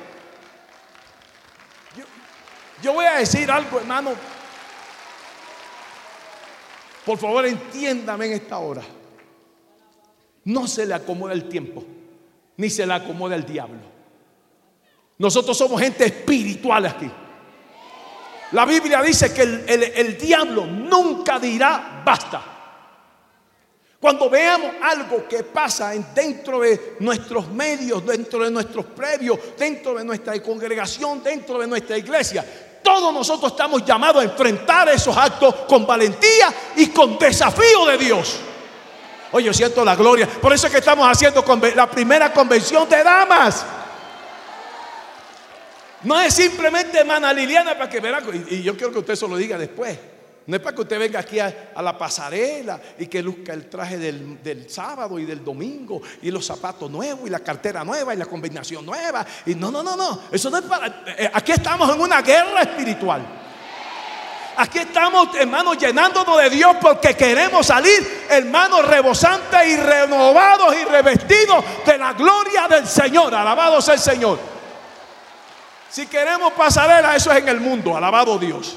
yo, voy a decir algo, hermano. Por favor, entiéndame en esta hora. No se le acomoda el tiempo, ni se le acomoda el diablo. Nosotros somos gente espiritual aquí. La Biblia dice que el, diablo nunca dirá basta. Cuando veamos algo que pasa dentro de nuestros medios, dentro de nuestros previos, dentro de nuestra congregación, dentro de nuestra iglesia, todos nosotros estamos llamados a enfrentar esos actos con valentía y con desafío de Dios. Oye, yo siento la gloria. Por eso es que estamos haciendo la primera convención de damas. No es simplemente hermana Liliana para que verá. Y yo quiero que usted se lo diga después. No es para que usted venga aquí a, la pasarela y que luzca el traje del, del, sábado y del domingo y los zapatos nuevos y la cartera nueva y la combinación nueva. Y no, no, no, no. Eso no es para. Eh, aquí estamos en una guerra espiritual. Aquí estamos, hermanos, llenándonos de Dios porque queremos salir, hermanos, rebosantes y renovados y revestidos de la gloria del Señor. Alabado sea el Señor. Si queremos pasarela, eso es en el mundo. Alabado Dios.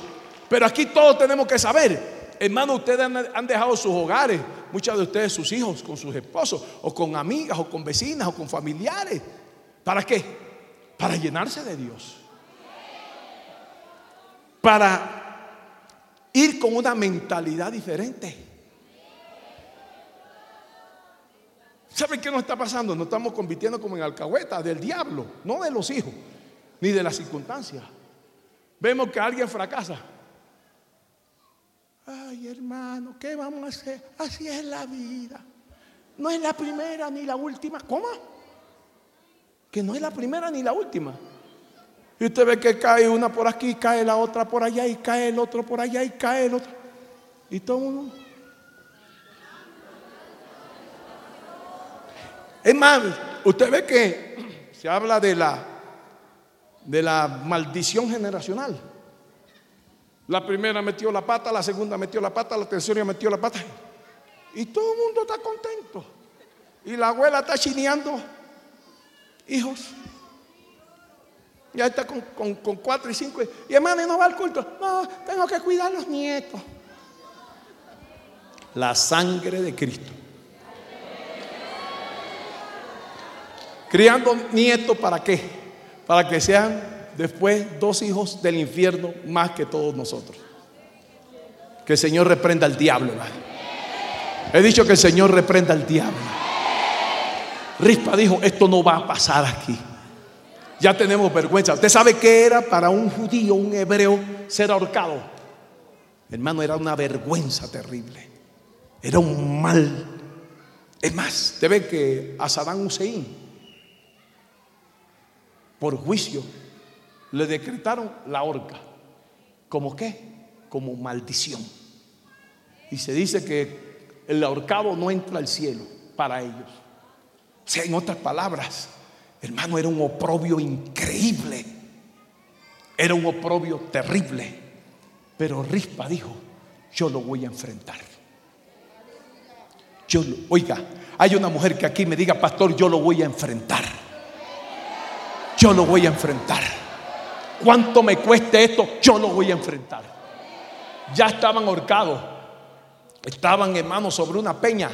Pero aquí todos tenemos que saber, hermano, ustedes han, dejado sus hogares, muchos de ustedes sus hijos con sus esposos, o con amigas, o con vecinas, o con familiares. ¿Para qué? Para llenarse de Dios. Para ir con una mentalidad diferente. ¿Saben qué nos está pasando? Nos estamos convirtiendo como en alcahueta del diablo, no de los hijos, ni de las circunstancias. Vemos que alguien fracasa Ay, hermano, ¿qué vamos a hacer? Así es la vida. No es la primera ni la última. ¿Cómo? Que no es la primera ni la última. Y usted ve que cae una por aquí, cae la otra por allá, y cae el otro por allá, y cae el otro. Y todo uno. Es más, usted ve que se habla de la, de la maldición generacional. La primera metió la pata, la segunda metió la pata, la tercera metió la pata. Y todo el mundo está contento. Y la abuela está chineando hijos. Ya está con, cuatro y cinco. Y hermano, no va al culto. No, tengo que cuidar a los nietos. La sangre de Cristo. Criando nietos para qué? Para que sean después dos hijos del infierno más que todos nosotros. Que el Señor reprenda al diablo. He dicho que el Señor reprenda al diablo. Rispa dijo, esto no va a pasar aquí. Ya tenemos vergüenza. ¿Usted sabe qué era para un judío, un hebreo, ser ahorcado? Hermano, era una vergüenza terrible. Era un mal. Es más, te ve que a Saddam Hussein, por juicio, le decretaron la horca. ¿Como qué? Como maldición. Y se dice que el ahorcado no entra al cielo para ellos. Sea, en otras palabras, hermano, era un oprobio increíble. Era un oprobio terrible. Pero Rispa dijo, yo lo voy a enfrentar. Yo oiga, hay una mujer que aquí me diga, pastor, yo lo voy a enfrentar. Yo lo voy a enfrentar cuánto me cueste esto, yo lo voy a enfrentar. Ya estaban ahorcados, estaban hermanos sobre una peña,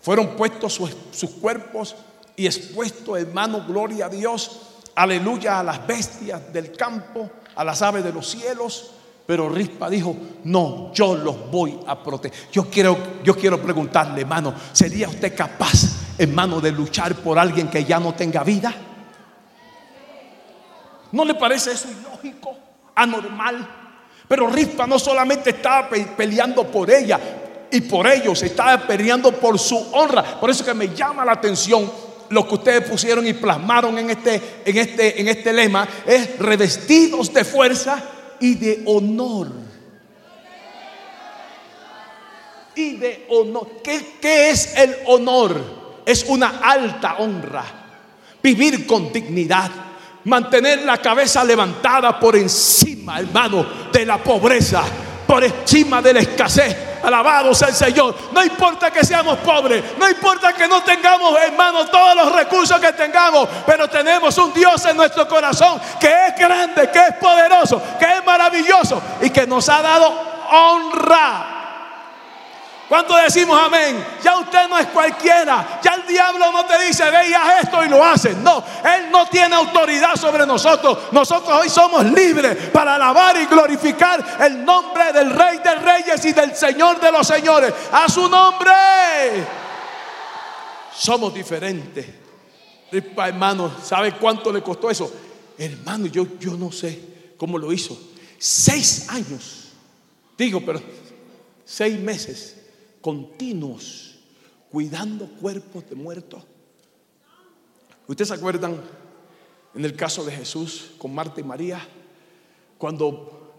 fueron puestos sus, cuerpos y expuestos, hermano, gloria a Dios, aleluya a las bestias del campo, a las aves de los cielos. Pero Rispa dijo, no, yo los voy a proteger. Yo quiero, yo quiero preguntarle, hermano, ¿sería usted capaz, hermano, de luchar por alguien que ya no tenga vida? ¿No le parece eso ilógico, anormal? Pero Rispa no solamente estaba peleando por ella y por ellos, estaba peleando por su honra. Por eso que me llama la atención lo que ustedes pusieron y plasmaron en este, en este, en este lema, es revestidos de fuerza y de honor. Y de honor. ¿Qué, ¿Qué, es el honor? Es una alta honra. Vivir con dignidad mantener la cabeza levantada por encima, hermano, de la pobreza, por encima de la escasez. Alabado sea el Señor. No importa que seamos pobres, no importa que no tengamos, hermano, todos los recursos que tengamos, pero tenemos un Dios en nuestro corazón que es grande, que es poderoso, que es maravilloso y que nos ha dado honra ¿Cuánto decimos amén? Ya usted no es cualquiera. Ya el diablo no te dice, ve y haz esto y lo haces. No, Él no tiene autoridad sobre nosotros. Nosotros hoy somos libres para alabar y glorificar el nombre del Rey de Reyes y del Señor de los Señores. A su nombre. Somos diferentes. Hermano, ¿sabe cuánto le costó eso? Hermano, yo, yo no sé cómo lo hizo. Seis años. Digo, pero seis meses continuos cuidando cuerpos de muertos. ¿Ustedes se acuerdan en el caso de Jesús con Marta y María? Cuando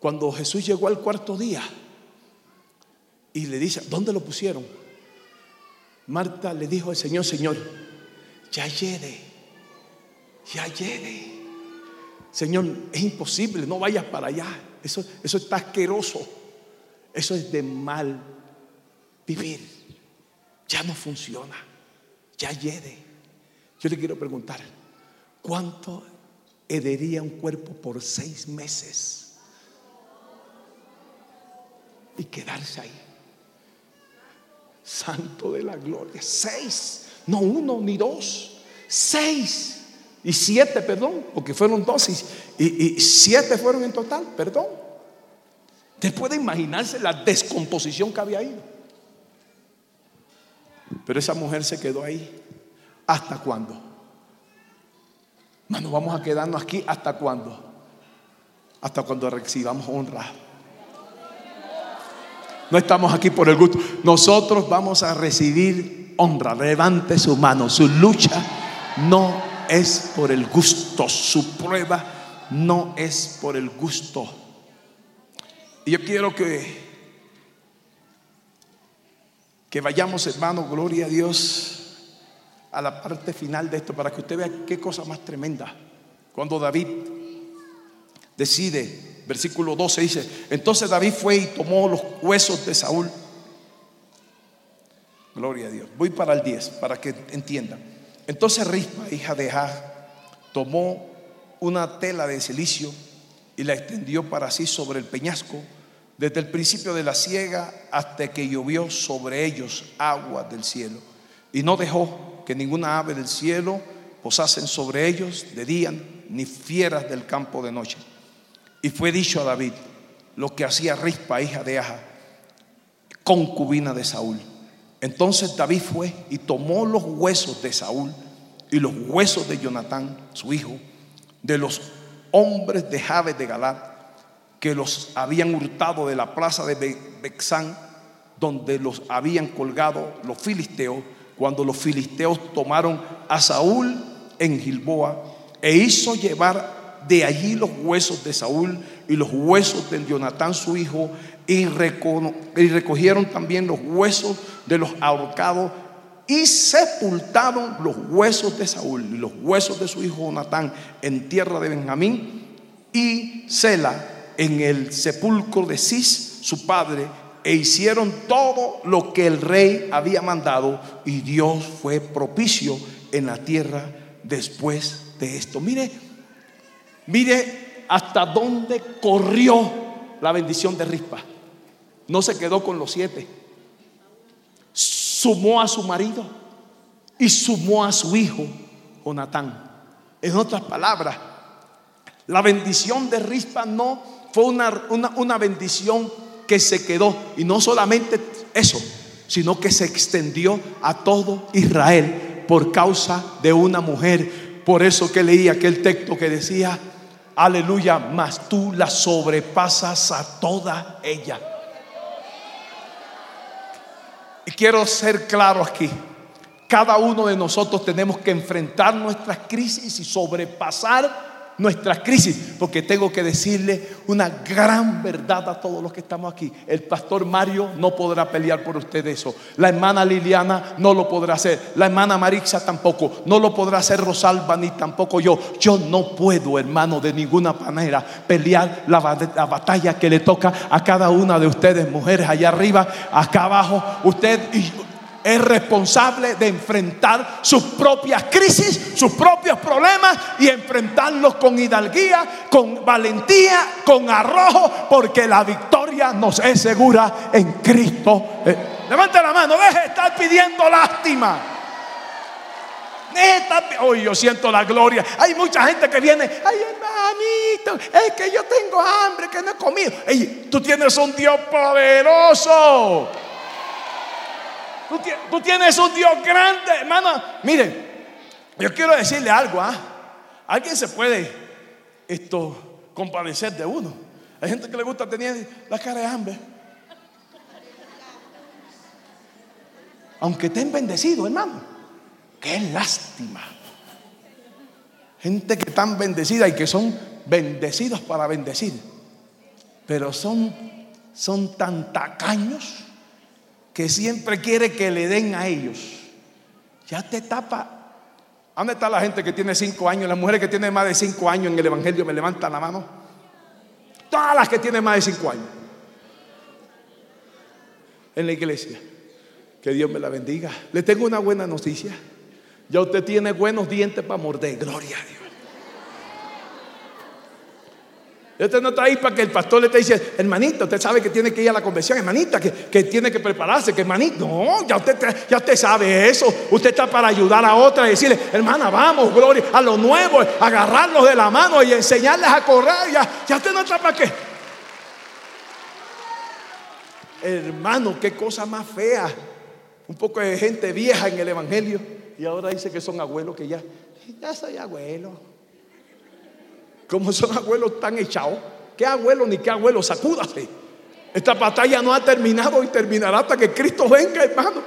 Cuando Jesús llegó al cuarto día y le dice, ¿dónde lo pusieron? Marta le dijo al Señor, Señor, ya llegue, ya llegue. Señor, es imposible, no vayas para allá. Eso, eso está asqueroso. Eso es de mal vivir. Ya no funciona. Ya llegue. Yo le quiero preguntar, ¿cuánto hedería un cuerpo por seis meses? Y quedarse ahí. Santo de la gloria. Seis. No uno ni dos. Seis. Y siete, perdón, porque fueron dos y, siete fueron en total, perdón. Usted puede imaginarse la descomposición que había ahí. Pero esa mujer se quedó ahí. ¿Hasta cuándo? Mano, vamos a quedarnos aquí hasta cuándo? Hasta cuando recibamos honra. No estamos aquí por el gusto. Nosotros vamos a recibir honra. Levante su mano. Su lucha no es por el gusto, su prueba no es por el gusto. Y yo quiero que que vayamos, hermano, gloria a Dios, a la parte final de esto para que usted vea qué cosa más tremenda. Cuando David decide, versículo 12 dice, entonces David fue y tomó los huesos de Saúl. Gloria a Dios. Voy para el 10 para que entiendan. Entonces Rispa, hija de Ja, tomó una tela de silicio y la extendió para sí sobre el peñasco, desde el principio de la siega hasta que llovió sobre ellos agua del cielo. Y no dejó que ninguna ave del cielo posasen sobre ellos de día, ni fieras del campo de noche. Y fue dicho a David lo que hacía Rispa, hija de Aja, concubina de Saúl entonces David fue y tomó los huesos de Saúl y los huesos de Jonatán, su hijo, de los hombres de Jabes de Galad, que los habían hurtado de la plaza de Bexán, donde los habían colgado los filisteos, cuando los filisteos tomaron a Saúl en Gilboa, e hizo llevar de allí los huesos de Saúl y los huesos de Jonatán, su hijo, y, recogieron también los huesos de los ahorcados y sepultaron los huesos de Saúl y los huesos de su hijo Jonatán en tierra de Benjamín y Sela en el sepulcro de Cis, su padre, e hicieron todo lo que el rey había mandado y Dios fue propicio en la tierra después de esto. Mire, mire hasta dónde corrió la bendición de Rispa. No se quedó con los siete. Sumó a su marido y sumó a su hijo, Jonatán. En otras palabras, la bendición de Rispa no fue una, una, bendición que se quedó. Y no solamente eso, sino que se extendió a todo Israel por causa de una mujer. Por eso que leí aquel texto que decía, aleluya, mas tú la sobrepasas a toda ella. Y quiero ser claro aquí. Cada uno de nosotros tenemos que enfrentar nuestras crisis y sobrepasar nuestras crisis, porque tengo que decirle una gran verdad a todos los que estamos aquí. El pastor Mario no podrá pelear por usted eso. La hermana Liliana no lo podrá hacer. La hermana Marixa tampoco. No lo podrá hacer Rosalba ni tampoco yo. Yo no puedo, hermano, de ninguna manera pelear la, la batalla que le toca a cada una de ustedes, mujeres, allá arriba, acá abajo. Usted y es responsable de enfrentar sus propias crisis, sus propios problemas y enfrentarlos con hidalguía, con valentía, con arrojo, porque la victoria nos es segura en Cristo. Eh, levante la mano, deje de estar pidiendo lástima. Hoy yo siento la gloria. Hay mucha gente que viene, ay hermanito, es que yo tengo hambre, que no he comido. tú tienes un Dios poderoso. Tú, tienes un Dios grande, hermano. Miren, yo quiero decirle algo. ¿ah? Alguien se puede esto compadecer de uno. Hay gente que le gusta tener la cara de hambre. Aunque estén bendecidos, hermano. Qué lástima. Gente que están bendecida y que son bendecidos para bendecir. pero son, son tan tacaños que siempre quiere que le den a ellos. Ya te tapa. ¿Dónde está la gente que tiene cinco años? Las mujeres que tienen más de cinco años en el Evangelio me levantan la mano. Todas las que tienen más de cinco años en la iglesia. Que Dios me la bendiga. Le tengo una buena noticia. Ya usted tiene buenos dientes para morder. Gloria a Dios. Usted no está ahí para que el pastor le esté diciendo, hermanito, usted sabe que tiene que ir a la convención, hermanita, que, que tiene que prepararse, que hermanito. No, ya usted, ya usted sabe eso. Usted está para ayudar a otra y decirle, hermana, vamos, gloria, a lo nuevo, agarrarlos de la mano y enseñarles a correr. Ya, ya usted no está para qué. Hermano, qué cosa más fea. Un poco de gente vieja en el Evangelio y ahora dice que son abuelos que ya, ya soy abuelo. Como son abuelos tan echados. ¿Qué abuelo ni qué abuelo? Sacúdase. Esta batalla no ha terminado y terminará hasta que Cristo venga, hermano.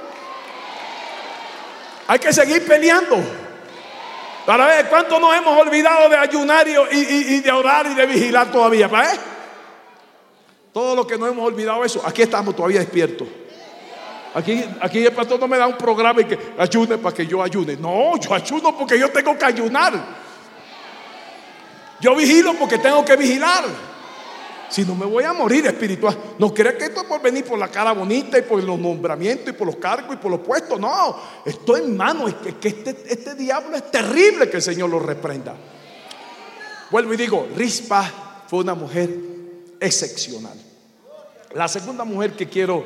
Hay que seguir peleando. Para ver cuánto nos hemos olvidado de ayunar y, de orar y de vigilar todavía. ¿Para ver? Todo lo que no hemos olvidado eso, aquí estamos todavía despiertos. Aquí, aquí el pastor no me da un programa y que ayune para que yo ayune. No, yo ayuno porque yo tengo que ayunar. Yo vigilo porque tengo que vigilar. Si no me voy a morir espiritual. No crea que esto es por venir por la cara bonita y por los nombramientos y por los cargos y por los puestos. No, estoy en mano. Es que, que este, este diablo es terrible que el Señor lo reprenda. Vuelvo y digo, Rispa fue una mujer excepcional. La segunda mujer que quiero,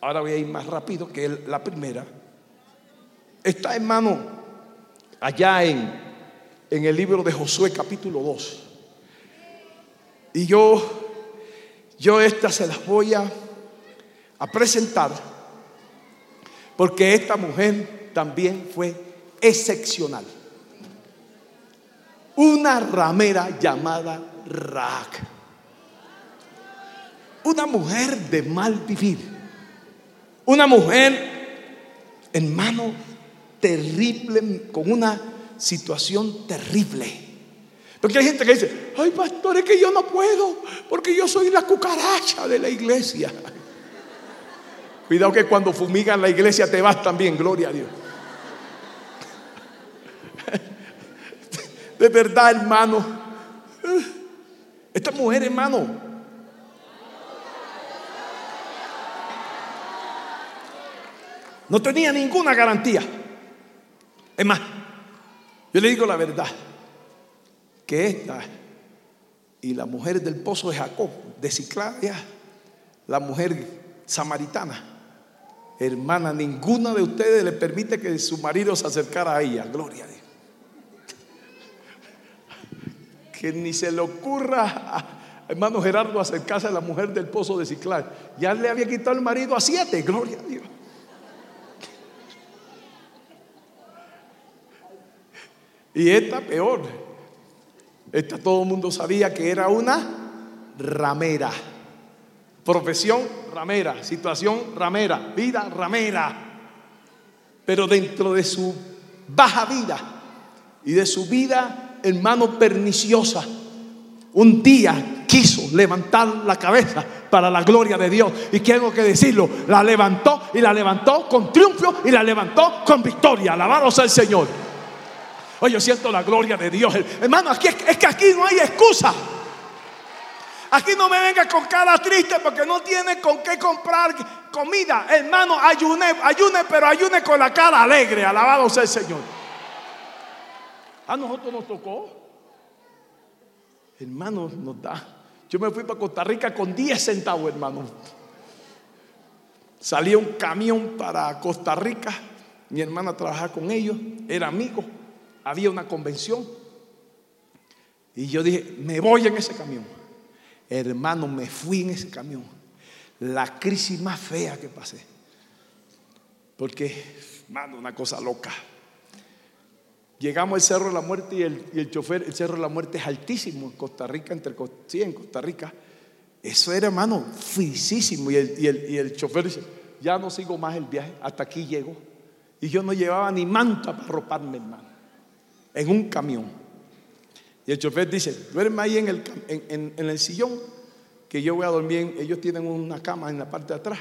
ahora voy a ir más rápido que la primera, está hermano allá en, en el libro de Josué capítulo 2. Y yo, yo estas se las voy a, presentar porque esta mujer también fue excepcional. Una ramera llamada Raak una mujer de mal vivir. Una mujer, hermano, terrible, con una situación terrible. Porque hay gente que dice, ay pastor, es que yo no puedo, porque yo soy la cucaracha de la iglesia. Cuidado que cuando fumigan la iglesia te vas también, gloria a Dios. De verdad, hermano. Esta mujer, hermano, No tenía ninguna garantía. Es más, yo le digo la verdad, que esta y la mujer del pozo de Jacob, de Ciclaria, la mujer samaritana, hermana, ninguna de ustedes le permite que su marido se acercara a ella. Gloria a Dios. Que ni se le ocurra hermano Gerardo acercarse a la mujer del pozo de Ciclar. Ya le había quitado el marido a siete, gloria a Dios. Y esta peor. Esta todo el mundo sabía que era una ramera. Profesión ramera, situación ramera, vida ramera. Pero dentro de su baja vida y de su vida, hermano, perniciosa, un día quiso levantar la cabeza para la gloria de Dios. Y tengo que decirlo, la levantó y la levantó con triunfo y la levantó con victoria. Alabado sea el Señor. Oye, yo siento la gloria de Dios. Hermano, aquí, es que aquí no hay excusa. Aquí no me venga con cara triste porque no tiene con qué comprar comida. Hermano, ayune, ayune, pero ayune con la cara alegre. Alabado sea el Señor. A nosotros nos tocó. Hermano, nos da. Yo me fui para Costa Rica con 10 centavos, hermano. Salía un camión para Costa Rica. Mi hermana trabajaba con ellos, era amigo había una convención. Y yo dije, me voy en ese camión. Hermano, me fui en ese camión. La crisis más fea que pasé. Porque, hermano, una cosa loca. Llegamos al Cerro de la Muerte y el, chofer, el Cerro de la Muerte es altísimo en Costa Rica, entre, sí, en Costa Rica. Eso era, hermano, fisísimo. Y el, y el, y el chofer dice, ya no sigo más el viaje, hasta aquí llego. Y yo no llevaba ni manta para roparme, hermano en un camión. Y el chofer dice, duerme ahí en el, en, el sillón que yo voy a dormir, ellos tienen una cama en la parte de atrás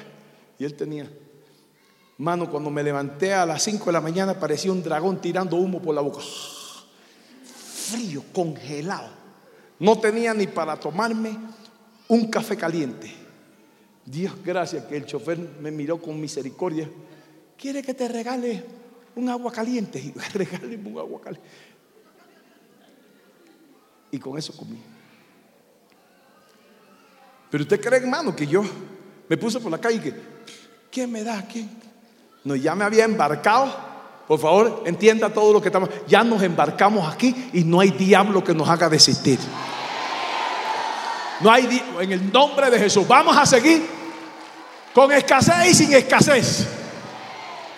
y él tenía. Mano, cuando me levanté a las 5 de la mañana parecía un dragón tirando humo por la boca. Frío, congelado. No tenía ni para tomarme un café caliente. Dios gracias que el chofer me miró con misericordia. ¿Quiere que te regale un agua caliente? Y regáleme un agua caliente. Y con eso comí. Pero usted cree, hermano, que yo me puse por la calle y que, ¿quién me da? ¿Quién? No, ya me había embarcado. Por favor, entienda todo lo que estamos. Ya nos embarcamos aquí y no hay diablo que nos haga desistir. No hay en el nombre de Jesús. Vamos a seguir con escasez y sin escasez.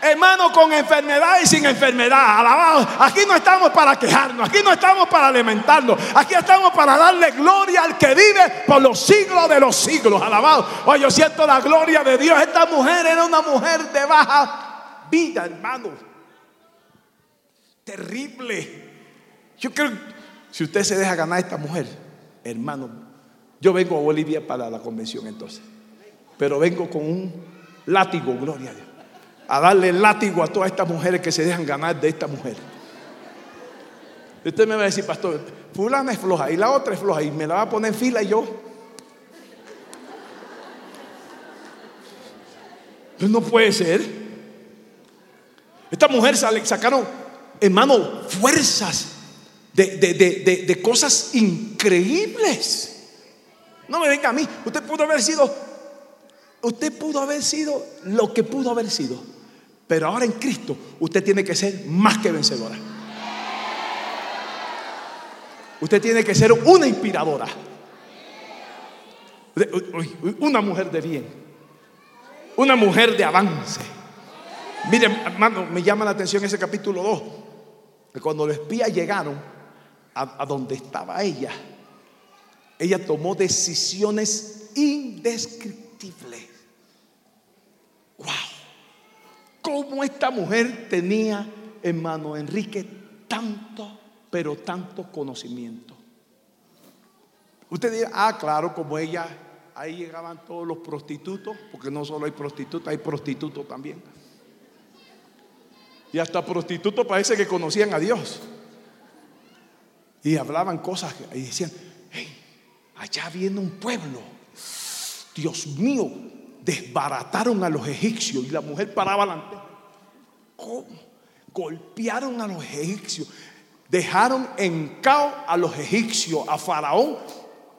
Hermano, con enfermedad y sin enfermedad. Alabado. Aquí no estamos para quejarnos. Aquí no estamos para alimentarnos. Aquí estamos para darle gloria al que vive por los siglos de los siglos. Alabado. Oye, yo siento la gloria de Dios. Esta mujer era una mujer de baja vida, hermano. Terrible. Yo creo, si usted se deja ganar esta mujer, hermano, yo vengo a Bolivia para la convención entonces. Pero vengo con un látigo, gloria a Dios a darle látigo a todas estas mujeres que se dejan ganar de esta mujer. Usted me va a decir, pastor, fulana es floja y la otra es floja y me la va a poner en fila y yo. Pues no puede ser. Esta mujer sacaron, hermano, fuerzas de, de cosas increíbles. No me venga a mí. Usted pudo haber sido, usted pudo haber sido lo que pudo haber sido. Pero ahora en Cristo usted tiene que ser más que vencedora. Usted tiene que ser una inspiradora. Una mujer de bien. Una mujer de avance. Miren, hermano, me llama la atención ese capítulo 2. Que cuando los espías llegaron a, a donde estaba ella, ella tomó decisiones indescriptibles. ¡Wow! Cómo esta mujer tenía, hermano Enrique, tanto, pero tanto conocimiento. Usted dirá, ah, claro, como ella, ahí llegaban todos los prostitutos, porque no solo hay prostitutas, hay prostitutos también. Y hasta prostitutos parece que conocían a Dios. Y hablaban cosas y decían, hey, allá viene un pueblo. Dios mío, desbarataron a los egipcios y la mujer paraba delante. ¿Cómo? Golpearon a los egipcios. Dejaron en caos a los egipcios, a Faraón,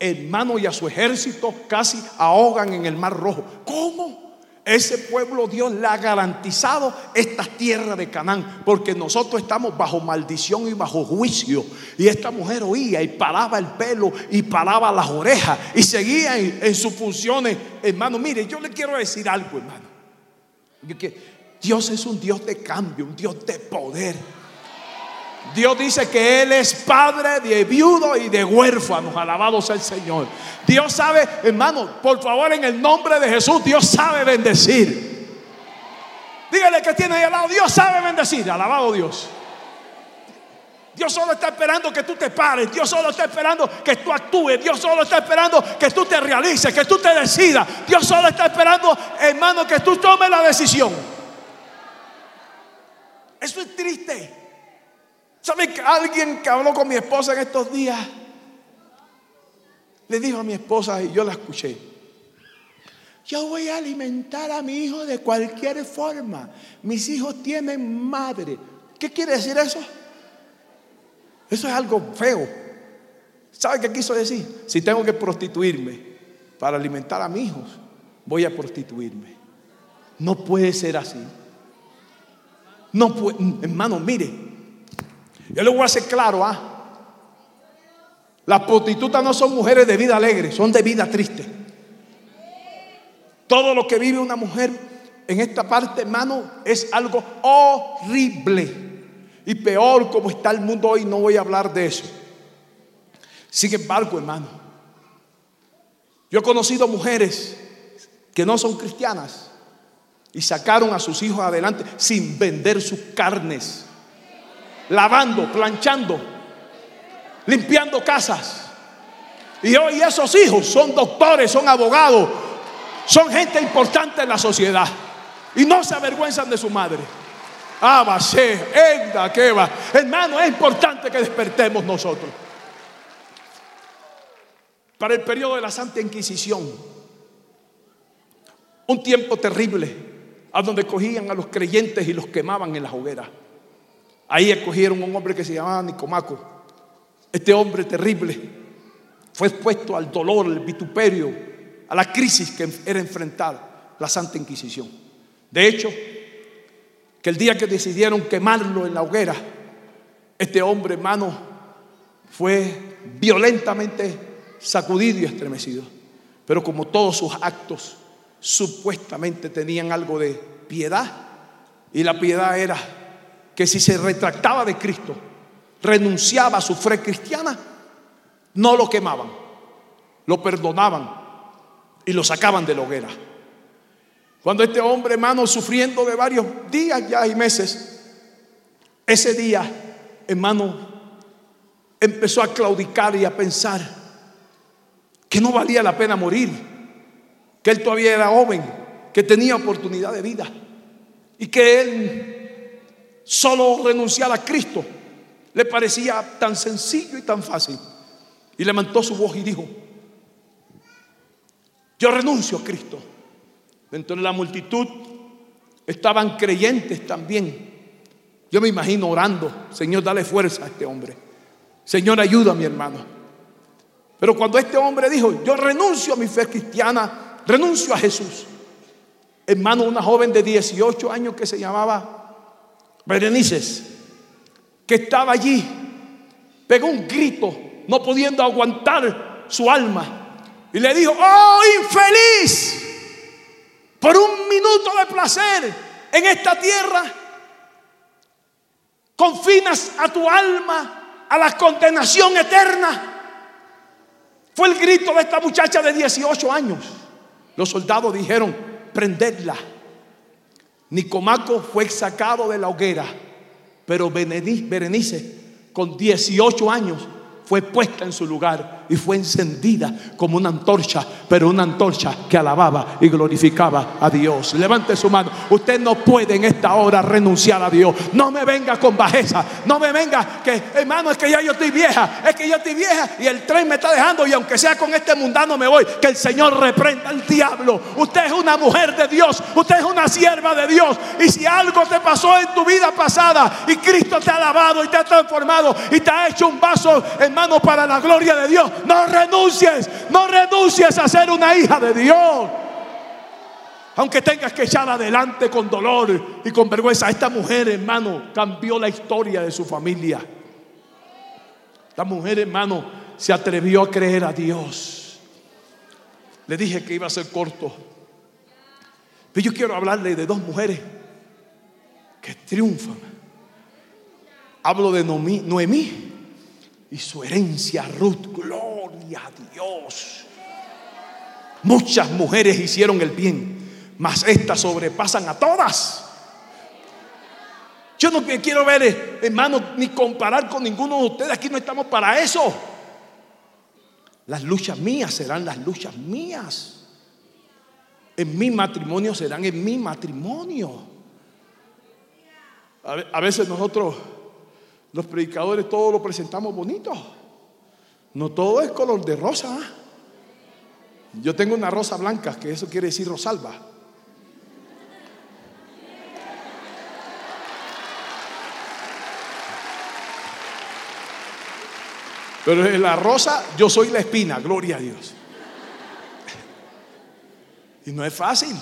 hermano y a su ejército casi ahogan en el mar rojo. ¿Cómo? Ese pueblo Dios le ha garantizado esta tierra de Canaán, porque nosotros estamos bajo maldición y bajo juicio. Y esta mujer oía y paraba el pelo y paraba las orejas y seguía en, sus funciones. Hermano, mire, yo le quiero decir algo, hermano. Dios es un Dios de cambio, un Dios de poder. Dios dice que Él es padre de viudo y de huérfanos. Alabados el Señor. Dios sabe, hermano, por favor, en el nombre de Jesús, Dios sabe bendecir. Dígale que tiene ahí al lado, Dios sabe bendecir. Alabado Dios. Dios solo está esperando que tú te pares. Dios solo está esperando que tú actúes. Dios solo está esperando que tú te realices, que tú te decidas. Dios solo está esperando, hermano, que tú tomes la decisión. Eso es triste. ¿Sabe que alguien que habló con mi esposa en estos días? Le dijo a mi esposa y yo la escuché. Yo voy a alimentar a mi hijo de cualquier forma. Mis hijos tienen madre. ¿Qué quiere decir eso? Eso es algo feo. ¿Sabe qué quiso decir? Si tengo que prostituirme para alimentar a mis hijos, voy a prostituirme. No puede ser así. No puede, hermano, mire, yo le voy a hacer claro, ¿ah? Las prostitutas no son mujeres de vida alegre, son de vida triste. Todo lo que vive una mujer en esta parte, hermano, es algo horrible. Y peor como está el mundo hoy, no voy a hablar de eso. Sin embargo, hermano, yo he conocido mujeres que no son cristianas y sacaron a sus hijos adelante sin vender sus carnes lavando, planchando, limpiando casas. Y hoy esos hijos son doctores, son abogados, son gente importante en la sociedad. Y no se avergüenzan de su madre. Ah, va a que va. Hermano, es importante que despertemos nosotros. Para el periodo de la Santa Inquisición, un tiempo terrible, a donde cogían a los creyentes y los quemaban en las hogueras. Ahí escogieron un hombre que se llamaba Nicomaco. Este hombre terrible fue expuesto al dolor, al vituperio, a la crisis que era enfrentar la Santa Inquisición. De hecho, que el día que decidieron quemarlo en la hoguera, este hombre, hermano, fue violentamente sacudido y estremecido. Pero como todos sus actos supuestamente tenían algo de piedad, y la piedad era que si se retractaba de Cristo, renunciaba a su fe cristiana, no lo quemaban, lo perdonaban y lo sacaban de la hoguera. Cuando este hombre, hermano, sufriendo de varios días ya y meses, ese día, hermano, empezó a claudicar y a pensar que no valía la pena morir, que él todavía era joven, que tenía oportunidad de vida y que él solo renunciar a Cristo le parecía tan sencillo y tan fácil. Y levantó su voz y dijo, yo renuncio a Cristo. Dentro de la multitud estaban creyentes también. Yo me imagino orando, Señor, dale fuerza a este hombre. Señor, ayuda a mi hermano. Pero cuando este hombre dijo, yo renuncio a mi fe cristiana, renuncio a Jesús. Hermano, una joven de 18 años que se llamaba Berenices, que estaba allí, pegó un grito, no pudiendo aguantar su alma, y le dijo, oh infeliz, por un minuto de placer en esta tierra, confinas a tu alma a la condenación eterna. Fue el grito de esta muchacha de 18 años. Los soldados dijeron, prendedla. Nicomaco fue sacado de la hoguera, pero Berenice, con 18 años, fue puesta en su lugar y fue encendida como una antorcha, pero una antorcha que alababa y glorificaba a Dios. Levante su mano. Usted no puede en esta hora renunciar a Dios. No me venga con bajeza. No me venga que, hermano, es que ya yo estoy vieja. Es que yo estoy vieja y el tren me está dejando. Y aunque sea con este mundano me voy. Que el Señor reprenda al diablo. Usted es una mujer de Dios. Usted es una sierva de Dios. Y si algo te pasó en tu vida pasada y Cristo te ha lavado y te ha transformado y te ha hecho un vaso, hermano para la gloria de Dios. No renuncies, no renuncies a ser una hija de Dios. Aunque tengas que echar adelante con dolor y con vergüenza. Esta mujer, hermano, cambió la historia de su familia. Esta mujer, hermano, se atrevió a creer a Dios. Le dije que iba a ser corto. Pero yo quiero hablarle de dos mujeres que triunfan. Hablo de Noemí y su herencia Ruth. Gloria a Dios. Muchas mujeres hicieron el bien, mas estas sobrepasan a todas. Yo no quiero ver, hermano, ni comparar con ninguno de ustedes. Aquí no estamos para eso. Las luchas mías serán las luchas mías. En mi matrimonio serán en mi matrimonio. A veces nosotros los predicadores todos lo presentamos bonito. No todo es color de rosa. Yo tengo una rosa blanca, que eso quiere decir rosalba. Pero en la rosa yo soy la espina, gloria a Dios. Y no es fácil.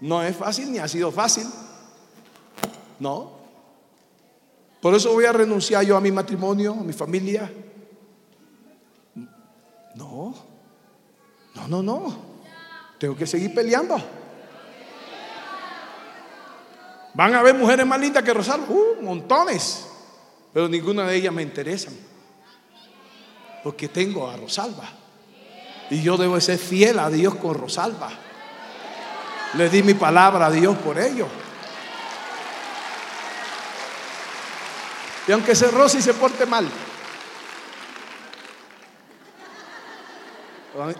No es fácil ni ha sido fácil. No. Por eso voy a renunciar yo a mi matrimonio, a mi familia. No, no, no, no. Tengo que seguir peleando. Van a haber mujeres más lindas que Rosalba, uh, montones, pero ninguna de ellas me interesan. Porque tengo a Rosalba. Y yo debo ser fiel a Dios con Rosalba. Le di mi palabra a Dios por ello. Y aunque se roce y se porte mal.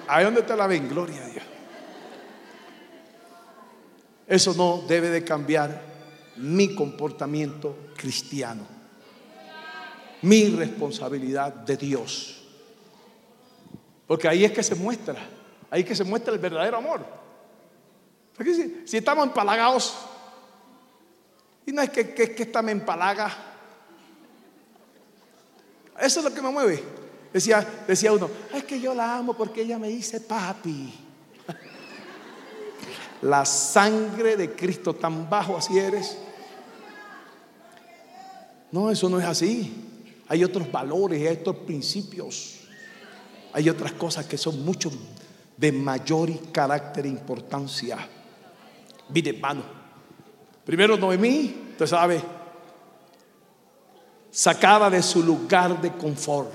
Ahí donde te la ven, gloria a Dios. Eso no debe de cambiar mi comportamiento cristiano. Mi responsabilidad de Dios. Porque ahí es que se muestra. Ahí es que se muestra el verdadero amor. Si, si estamos empalagados, y no es que, que, que esta me empalaga. Eso es lo que me mueve. Decía, decía uno, es que yo la amo porque ella me dice papi. La sangre de Cristo tan bajo así eres. No, eso no es así. Hay otros valores, hay otros principios. Hay otras cosas que son mucho de mayor carácter e importancia. Mire, hermano. Primero Noemí, usted sabe, sacada de su lugar de confort,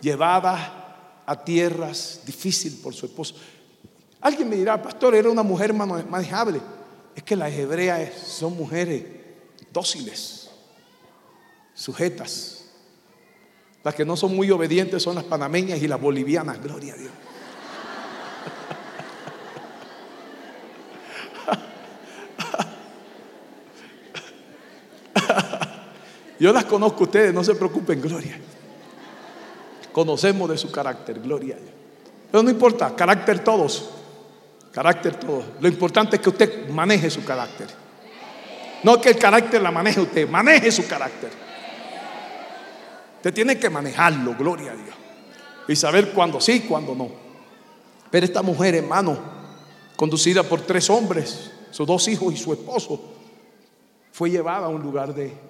llevada a tierras difíciles por su esposo. Alguien me dirá, pastor, era una mujer manejable. Es que las hebreas son mujeres dóciles, sujetas. Las que no son muy obedientes son las panameñas y las bolivianas, gloria a Dios. Yo las conozco ustedes, no se preocupen, gloria. Conocemos de su carácter, gloria a. Pero no importa, carácter todos. Carácter todos. Lo importante es que usted maneje su carácter. No que el carácter la maneje usted, maneje su carácter. Usted tiene que manejarlo, gloria a Dios. Y saber cuándo sí, cuándo no. Pero esta mujer, hermano, conducida por tres hombres, sus dos hijos y su esposo, fue llevada a un lugar de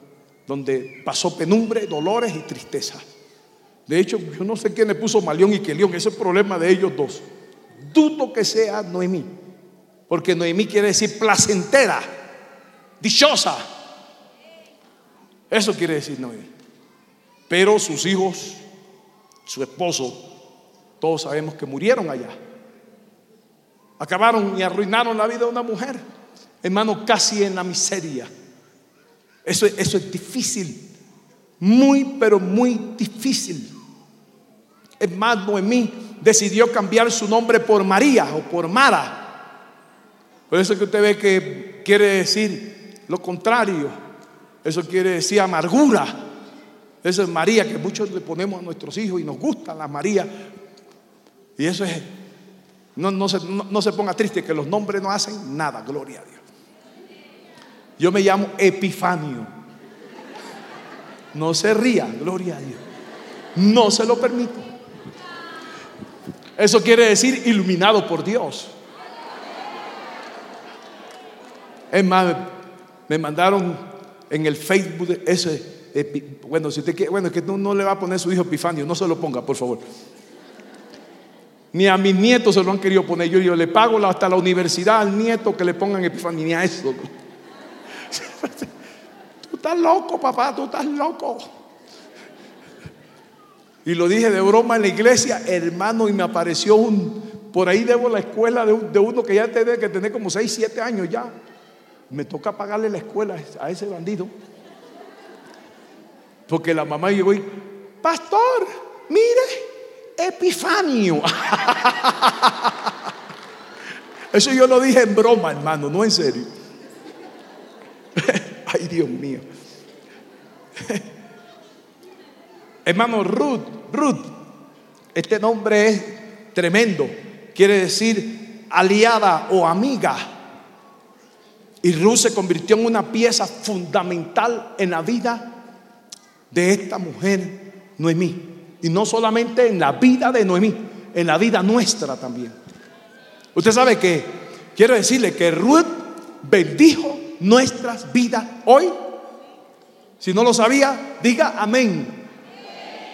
donde pasó penumbre, dolores y tristeza. De hecho, yo no sé quién le puso Malión y Kelión, ese es el problema de ellos dos. Dudo que sea Noemí, porque Noemí quiere decir placentera, dichosa. Eso quiere decir Noemí. Pero sus hijos, su esposo, todos sabemos que murieron allá. Acabaron y arruinaron la vida de una mujer, hermano, casi en la miseria. Eso, eso es difícil, muy, pero muy difícil. Es más, Noemí decidió cambiar su nombre por María o por Mara. Por eso que usted ve que quiere decir lo contrario. Eso quiere decir amargura. Eso es María, que muchos le ponemos a nuestros hijos y nos gusta la María. Y eso es, no, no, se, no se ponga triste, que los nombres no hacen nada, gloria a Dios. Yo me llamo Epifanio. No se ría, gloria a Dios. No se lo permito. Eso quiere decir iluminado por Dios. Es más, me mandaron en el Facebook ese. Bueno, si usted quiere, bueno, que no, no le va a poner su hijo Epifanio, no se lo ponga, por favor. Ni a mis nietos se lo han querido poner. Yo, yo le pago hasta la universidad al nieto que le pongan Epifanio, ni a eso. Tú estás loco, papá, tú estás loco. Y lo dije de broma en la iglesia, hermano, y me apareció un, por ahí debo la escuela de, uno que ya tiene que tener como 6, 7 años ya. Me toca pagarle la escuela a ese bandido. Porque la mamá llegó y, pastor, mire, Epifanio. Eso yo lo dije en broma, hermano, no en serio. Ay, Dios mío. Hermano Ruth, Ruth, este nombre es tremendo. Quiere decir aliada o amiga. Y Ruth se convirtió en una pieza fundamental en la vida de esta mujer, Noemí. Y no solamente en la vida de Noemí, en la vida nuestra también. Usted sabe que quiero decirle que Ruth bendijo nuestras vidas hoy? Si no lo sabía, diga amén.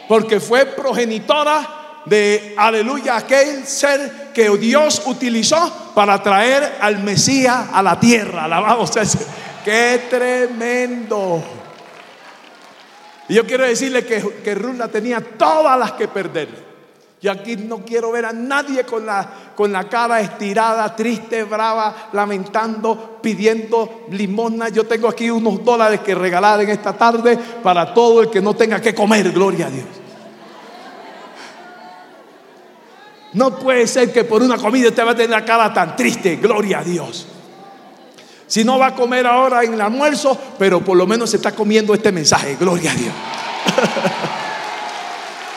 Porque fue progenitora de, aleluya, aquel ser que Dios utilizó para traer al Mesías a la tierra. Alabamos. Qué tremendo. Y yo quiero decirle que, que Ruth tenía todas las que perder. Y aquí no quiero ver a nadie con la, con la cara estirada, triste, brava, lamentando, pidiendo limosna. Yo tengo aquí unos dólares que regalar en esta tarde para todo el que no tenga que comer. Gloria a Dios. No puede ser que por una comida usted va a tener la cara tan triste. Gloria a Dios. Si no va a comer ahora en el almuerzo, pero por lo menos se está comiendo este mensaje. Gloria a Dios.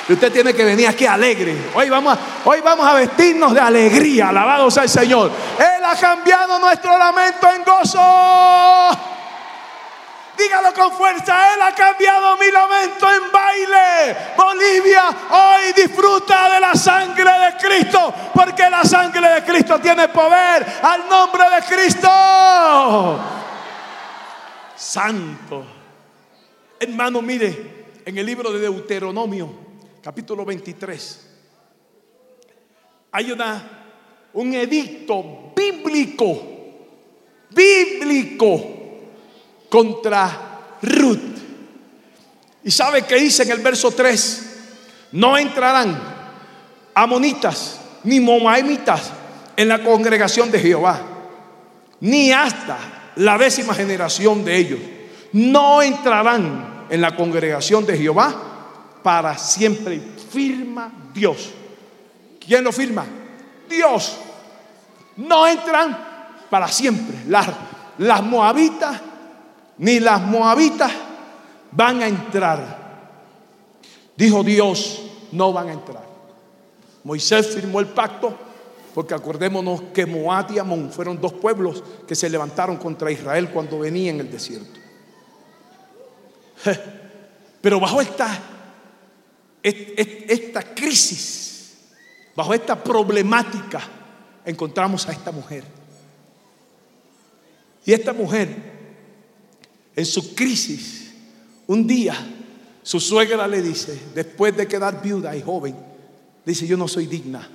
Y usted tiene que venir aquí alegre. Hoy vamos, a, hoy vamos a vestirnos de alegría. Alabado sea el Señor. Él ha cambiado nuestro lamento en gozo. Dígalo con fuerza, Él ha cambiado mi lamento en baile. Bolivia hoy disfruta de la sangre de Cristo, porque la sangre de Cristo tiene poder al nombre de Cristo. Santo. Hermano, mire, en el libro de Deuteronomio, capítulo 23, hay un edicto bíblico, bíblico contra Ruth. ¿Y sabe qué dice en el verso 3? No entrarán amonitas ni moaimitas en la congregación de Jehová, ni hasta la décima generación de ellos. No entrarán en la congregación de Jehová para siempre. Firma Dios. ¿Quién lo firma? Dios. No entran para siempre. Las, las moabitas ni las moabitas van a entrar. Dijo Dios, no van a entrar. Moisés firmó el pacto porque acordémonos que Moab y Amón fueron dos pueblos que se levantaron contra Israel cuando venía en el desierto. Pero bajo esta, esta crisis, bajo esta problemática, encontramos a esta mujer. Y esta mujer en su crisis, un día su suegra le dice, después de quedar viuda y joven, dice, yo no soy digna,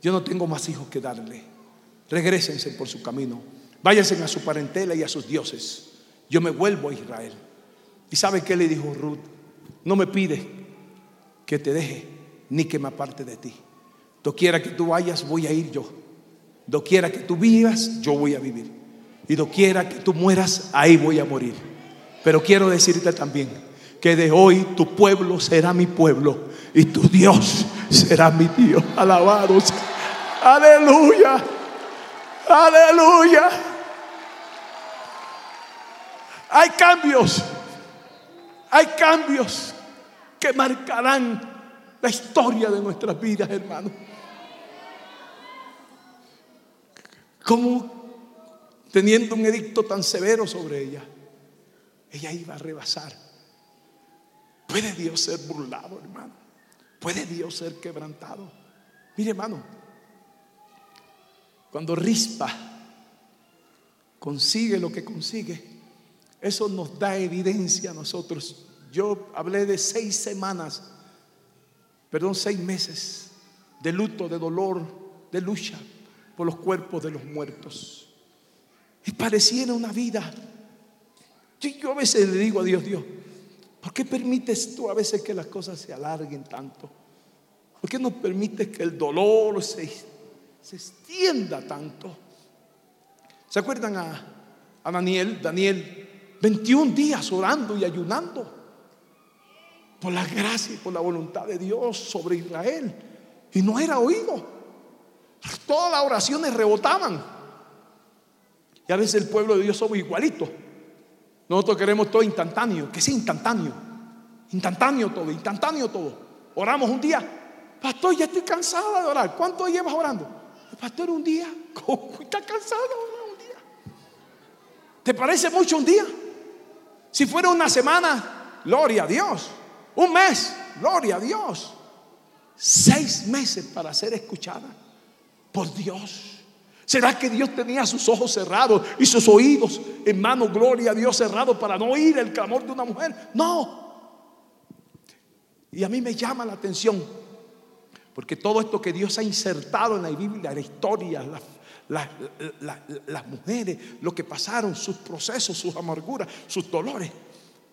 yo no tengo más hijos que darle. Regrésense por su camino, váyanse a su parentela y a sus dioses. Yo me vuelvo a Israel. ¿Y sabe qué le dijo Ruth? No me pide que te deje ni que me aparte de ti. Doquiera que tú vayas, voy a ir yo. Doquiera que tú vivas, yo voy a vivir. Y quiera que tú mueras, ahí voy a morir. Pero quiero decirte también que de hoy tu pueblo será mi pueblo y tu Dios será mi Dios. Alabados. Aleluya. Aleluya. Hay cambios. Hay cambios que marcarán la historia de nuestras vidas, hermanos. ¿Cómo teniendo un edicto tan severo sobre ella, ella iba a rebasar. ¿Puede Dios ser burlado, hermano? ¿Puede Dios ser quebrantado? Mire, hermano, cuando Rispa consigue lo que consigue, eso nos da evidencia a nosotros. Yo hablé de seis semanas, perdón, seis meses de luto, de dolor, de lucha por los cuerpos de los muertos. Y pareciera una vida. Yo, a veces le digo a Dios, Dios, ¿por qué permites tú a veces que las cosas se alarguen tanto? ¿Por qué no permites que el dolor se, se extienda tanto? ¿Se acuerdan a, a Daniel? Daniel, 21 días orando y ayunando por la gracia y por la voluntad de Dios sobre Israel. Y no era oído. Todas las oraciones rebotaban. Y a veces el pueblo de Dios somos igualitos. Nosotros queremos todo instantáneo, que sea instantáneo. Instantáneo todo, instantáneo todo. Oramos un día. Pastor, ya estoy cansado de orar. ¿Cuánto llevas orando? Pastor, un día. ¿Cómo está cansado de orar un día? ¿Te parece mucho un día? Si fuera una semana, gloria a Dios. Un mes, gloria a Dios. Seis meses para ser escuchada por Dios. ¿Será que Dios tenía sus ojos cerrados y sus oídos, hermano, gloria a Dios cerrados para no oír el clamor de una mujer? No. Y a mí me llama la atención, porque todo esto que Dios ha insertado en la Biblia, la historia, las mujeres, lo que pasaron, sus procesos, sus amarguras, sus dolores,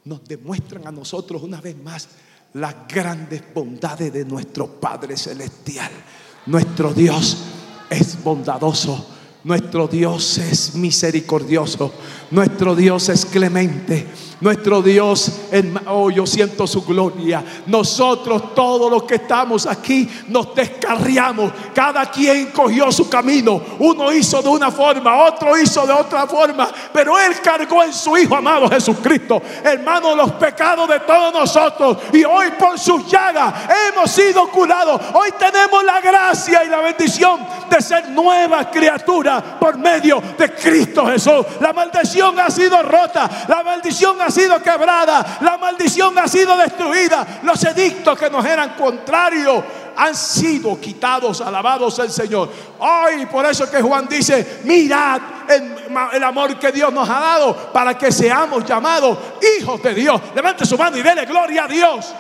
nos demuestran a nosotros una vez más las grandes bondades de nuestro Padre Celestial. Nuestro Dios es bondadoso. Nuestro Dios es misericordioso. Nuestro Dios es clemente. Nuestro Dios, oh, yo siento su gloria. Nosotros, todos los que estamos aquí, nos descarriamos. Cada quien cogió su camino. Uno hizo de una forma, otro hizo de otra forma. Pero Él cargó en su Hijo amado Jesucristo, hermano, los pecados de todos nosotros. Y hoy por sus llagas hemos sido curados. Hoy tenemos la gracia y la bendición de ser nueva criatura por medio de Cristo Jesús. La maldición ha sido rota. La maldición ha sido quebrada, la maldición ha sido destruida, los edictos que nos eran contrarios han sido quitados, alabados el Señor. Hoy, por eso que Juan dice, mirad el, el, amor que Dios nos ha dado para que seamos llamados hijos de Dios. Levante su mano y dele gloria a Dios.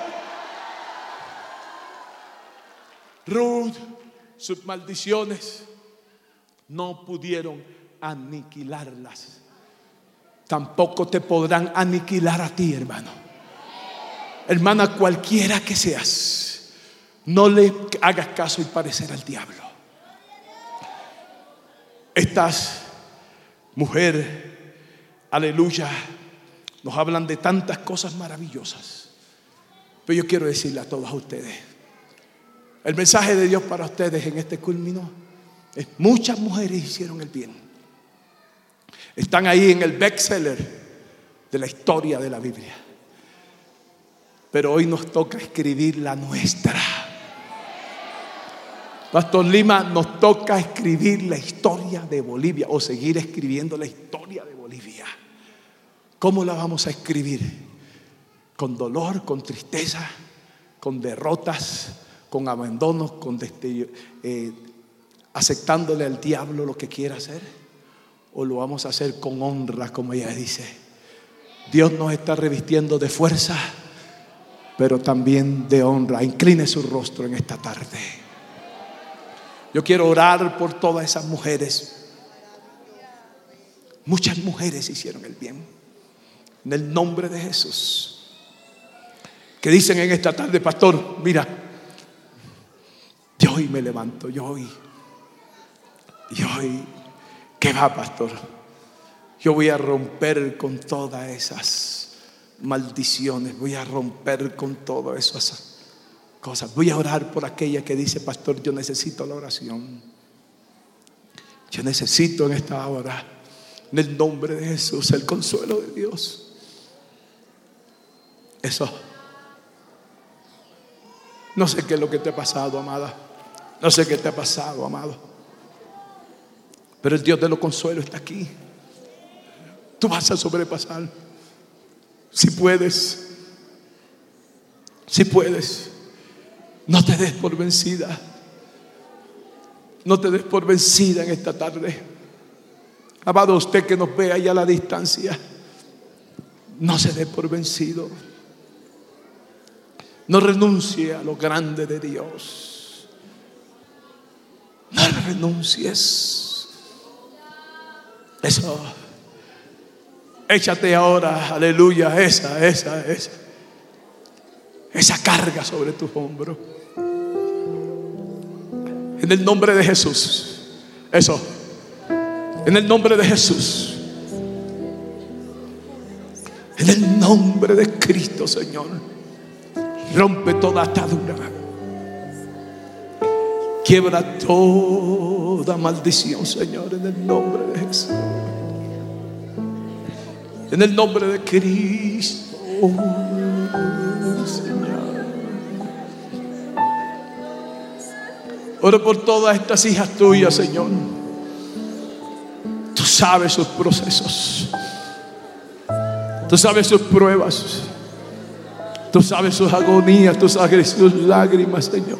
Ruth, sus maldiciones no pudieron aniquilarlas tampoco te podrán aniquilar a ti, hermano. Hermana, cualquiera que seas, no le hagas caso y parecer al diablo. Estas mujeres, aleluya, nos hablan de tantas cosas maravillosas. Pero yo quiero decirle a todos ustedes, el mensaje de Dios para ustedes en este culmino es muchas mujeres hicieron el bien. Están ahí en el bestseller de la historia de la Biblia. Pero hoy nos toca escribir la nuestra. Pastor Lima, nos toca escribir la historia de Bolivia o seguir escribiendo la historia de Bolivia. ¿Cómo la vamos a escribir? Con dolor, con tristeza, con derrotas, con abandonos, con eh, aceptándole al diablo lo que quiera hacer o lo vamos a hacer con honra, como ella dice. Dios nos está revistiendo de fuerza, pero también de honra. Incline su rostro en esta tarde. Yo quiero orar por todas esas mujeres. Muchas mujeres hicieron el bien. En el nombre de Jesús. Que dicen en esta tarde, pastor, mira, yo hoy me levanto, yo hoy, yo hoy ¿Qué va, pastor? Yo voy a romper con todas esas maldiciones, voy a romper con todas esas cosas. Voy a orar por aquella que dice, pastor, yo necesito la oración. Yo necesito en esta hora, en el nombre de Jesús, el consuelo de Dios. Eso. No sé qué es lo que te ha pasado, amada. No sé qué te ha pasado, amado. Pero el Dios de los consuelos está aquí. Tú vas a sobrepasar. Si puedes. Si puedes. No te des por vencida. No te des por vencida en esta tarde. Amado usted que nos ve ahí a la distancia. No se dé por vencido. No renuncie a lo grande de Dios. No renuncies. Eso. Échate ahora, aleluya, esa, esa, esa. Esa carga sobre tus hombros. En el nombre de Jesús. Eso. En el nombre de Jesús. En el nombre de Cristo, Señor. Rompe toda atadura. Quiebra toda maldición, Señor, en el nombre de Jesús. En el nombre de Cristo, Señor. Oro por todas estas hijas tuyas, Señor. Tú sabes sus procesos. Tú sabes sus pruebas. Tú sabes sus agonías. Tú sabes sus lágrimas, Señor.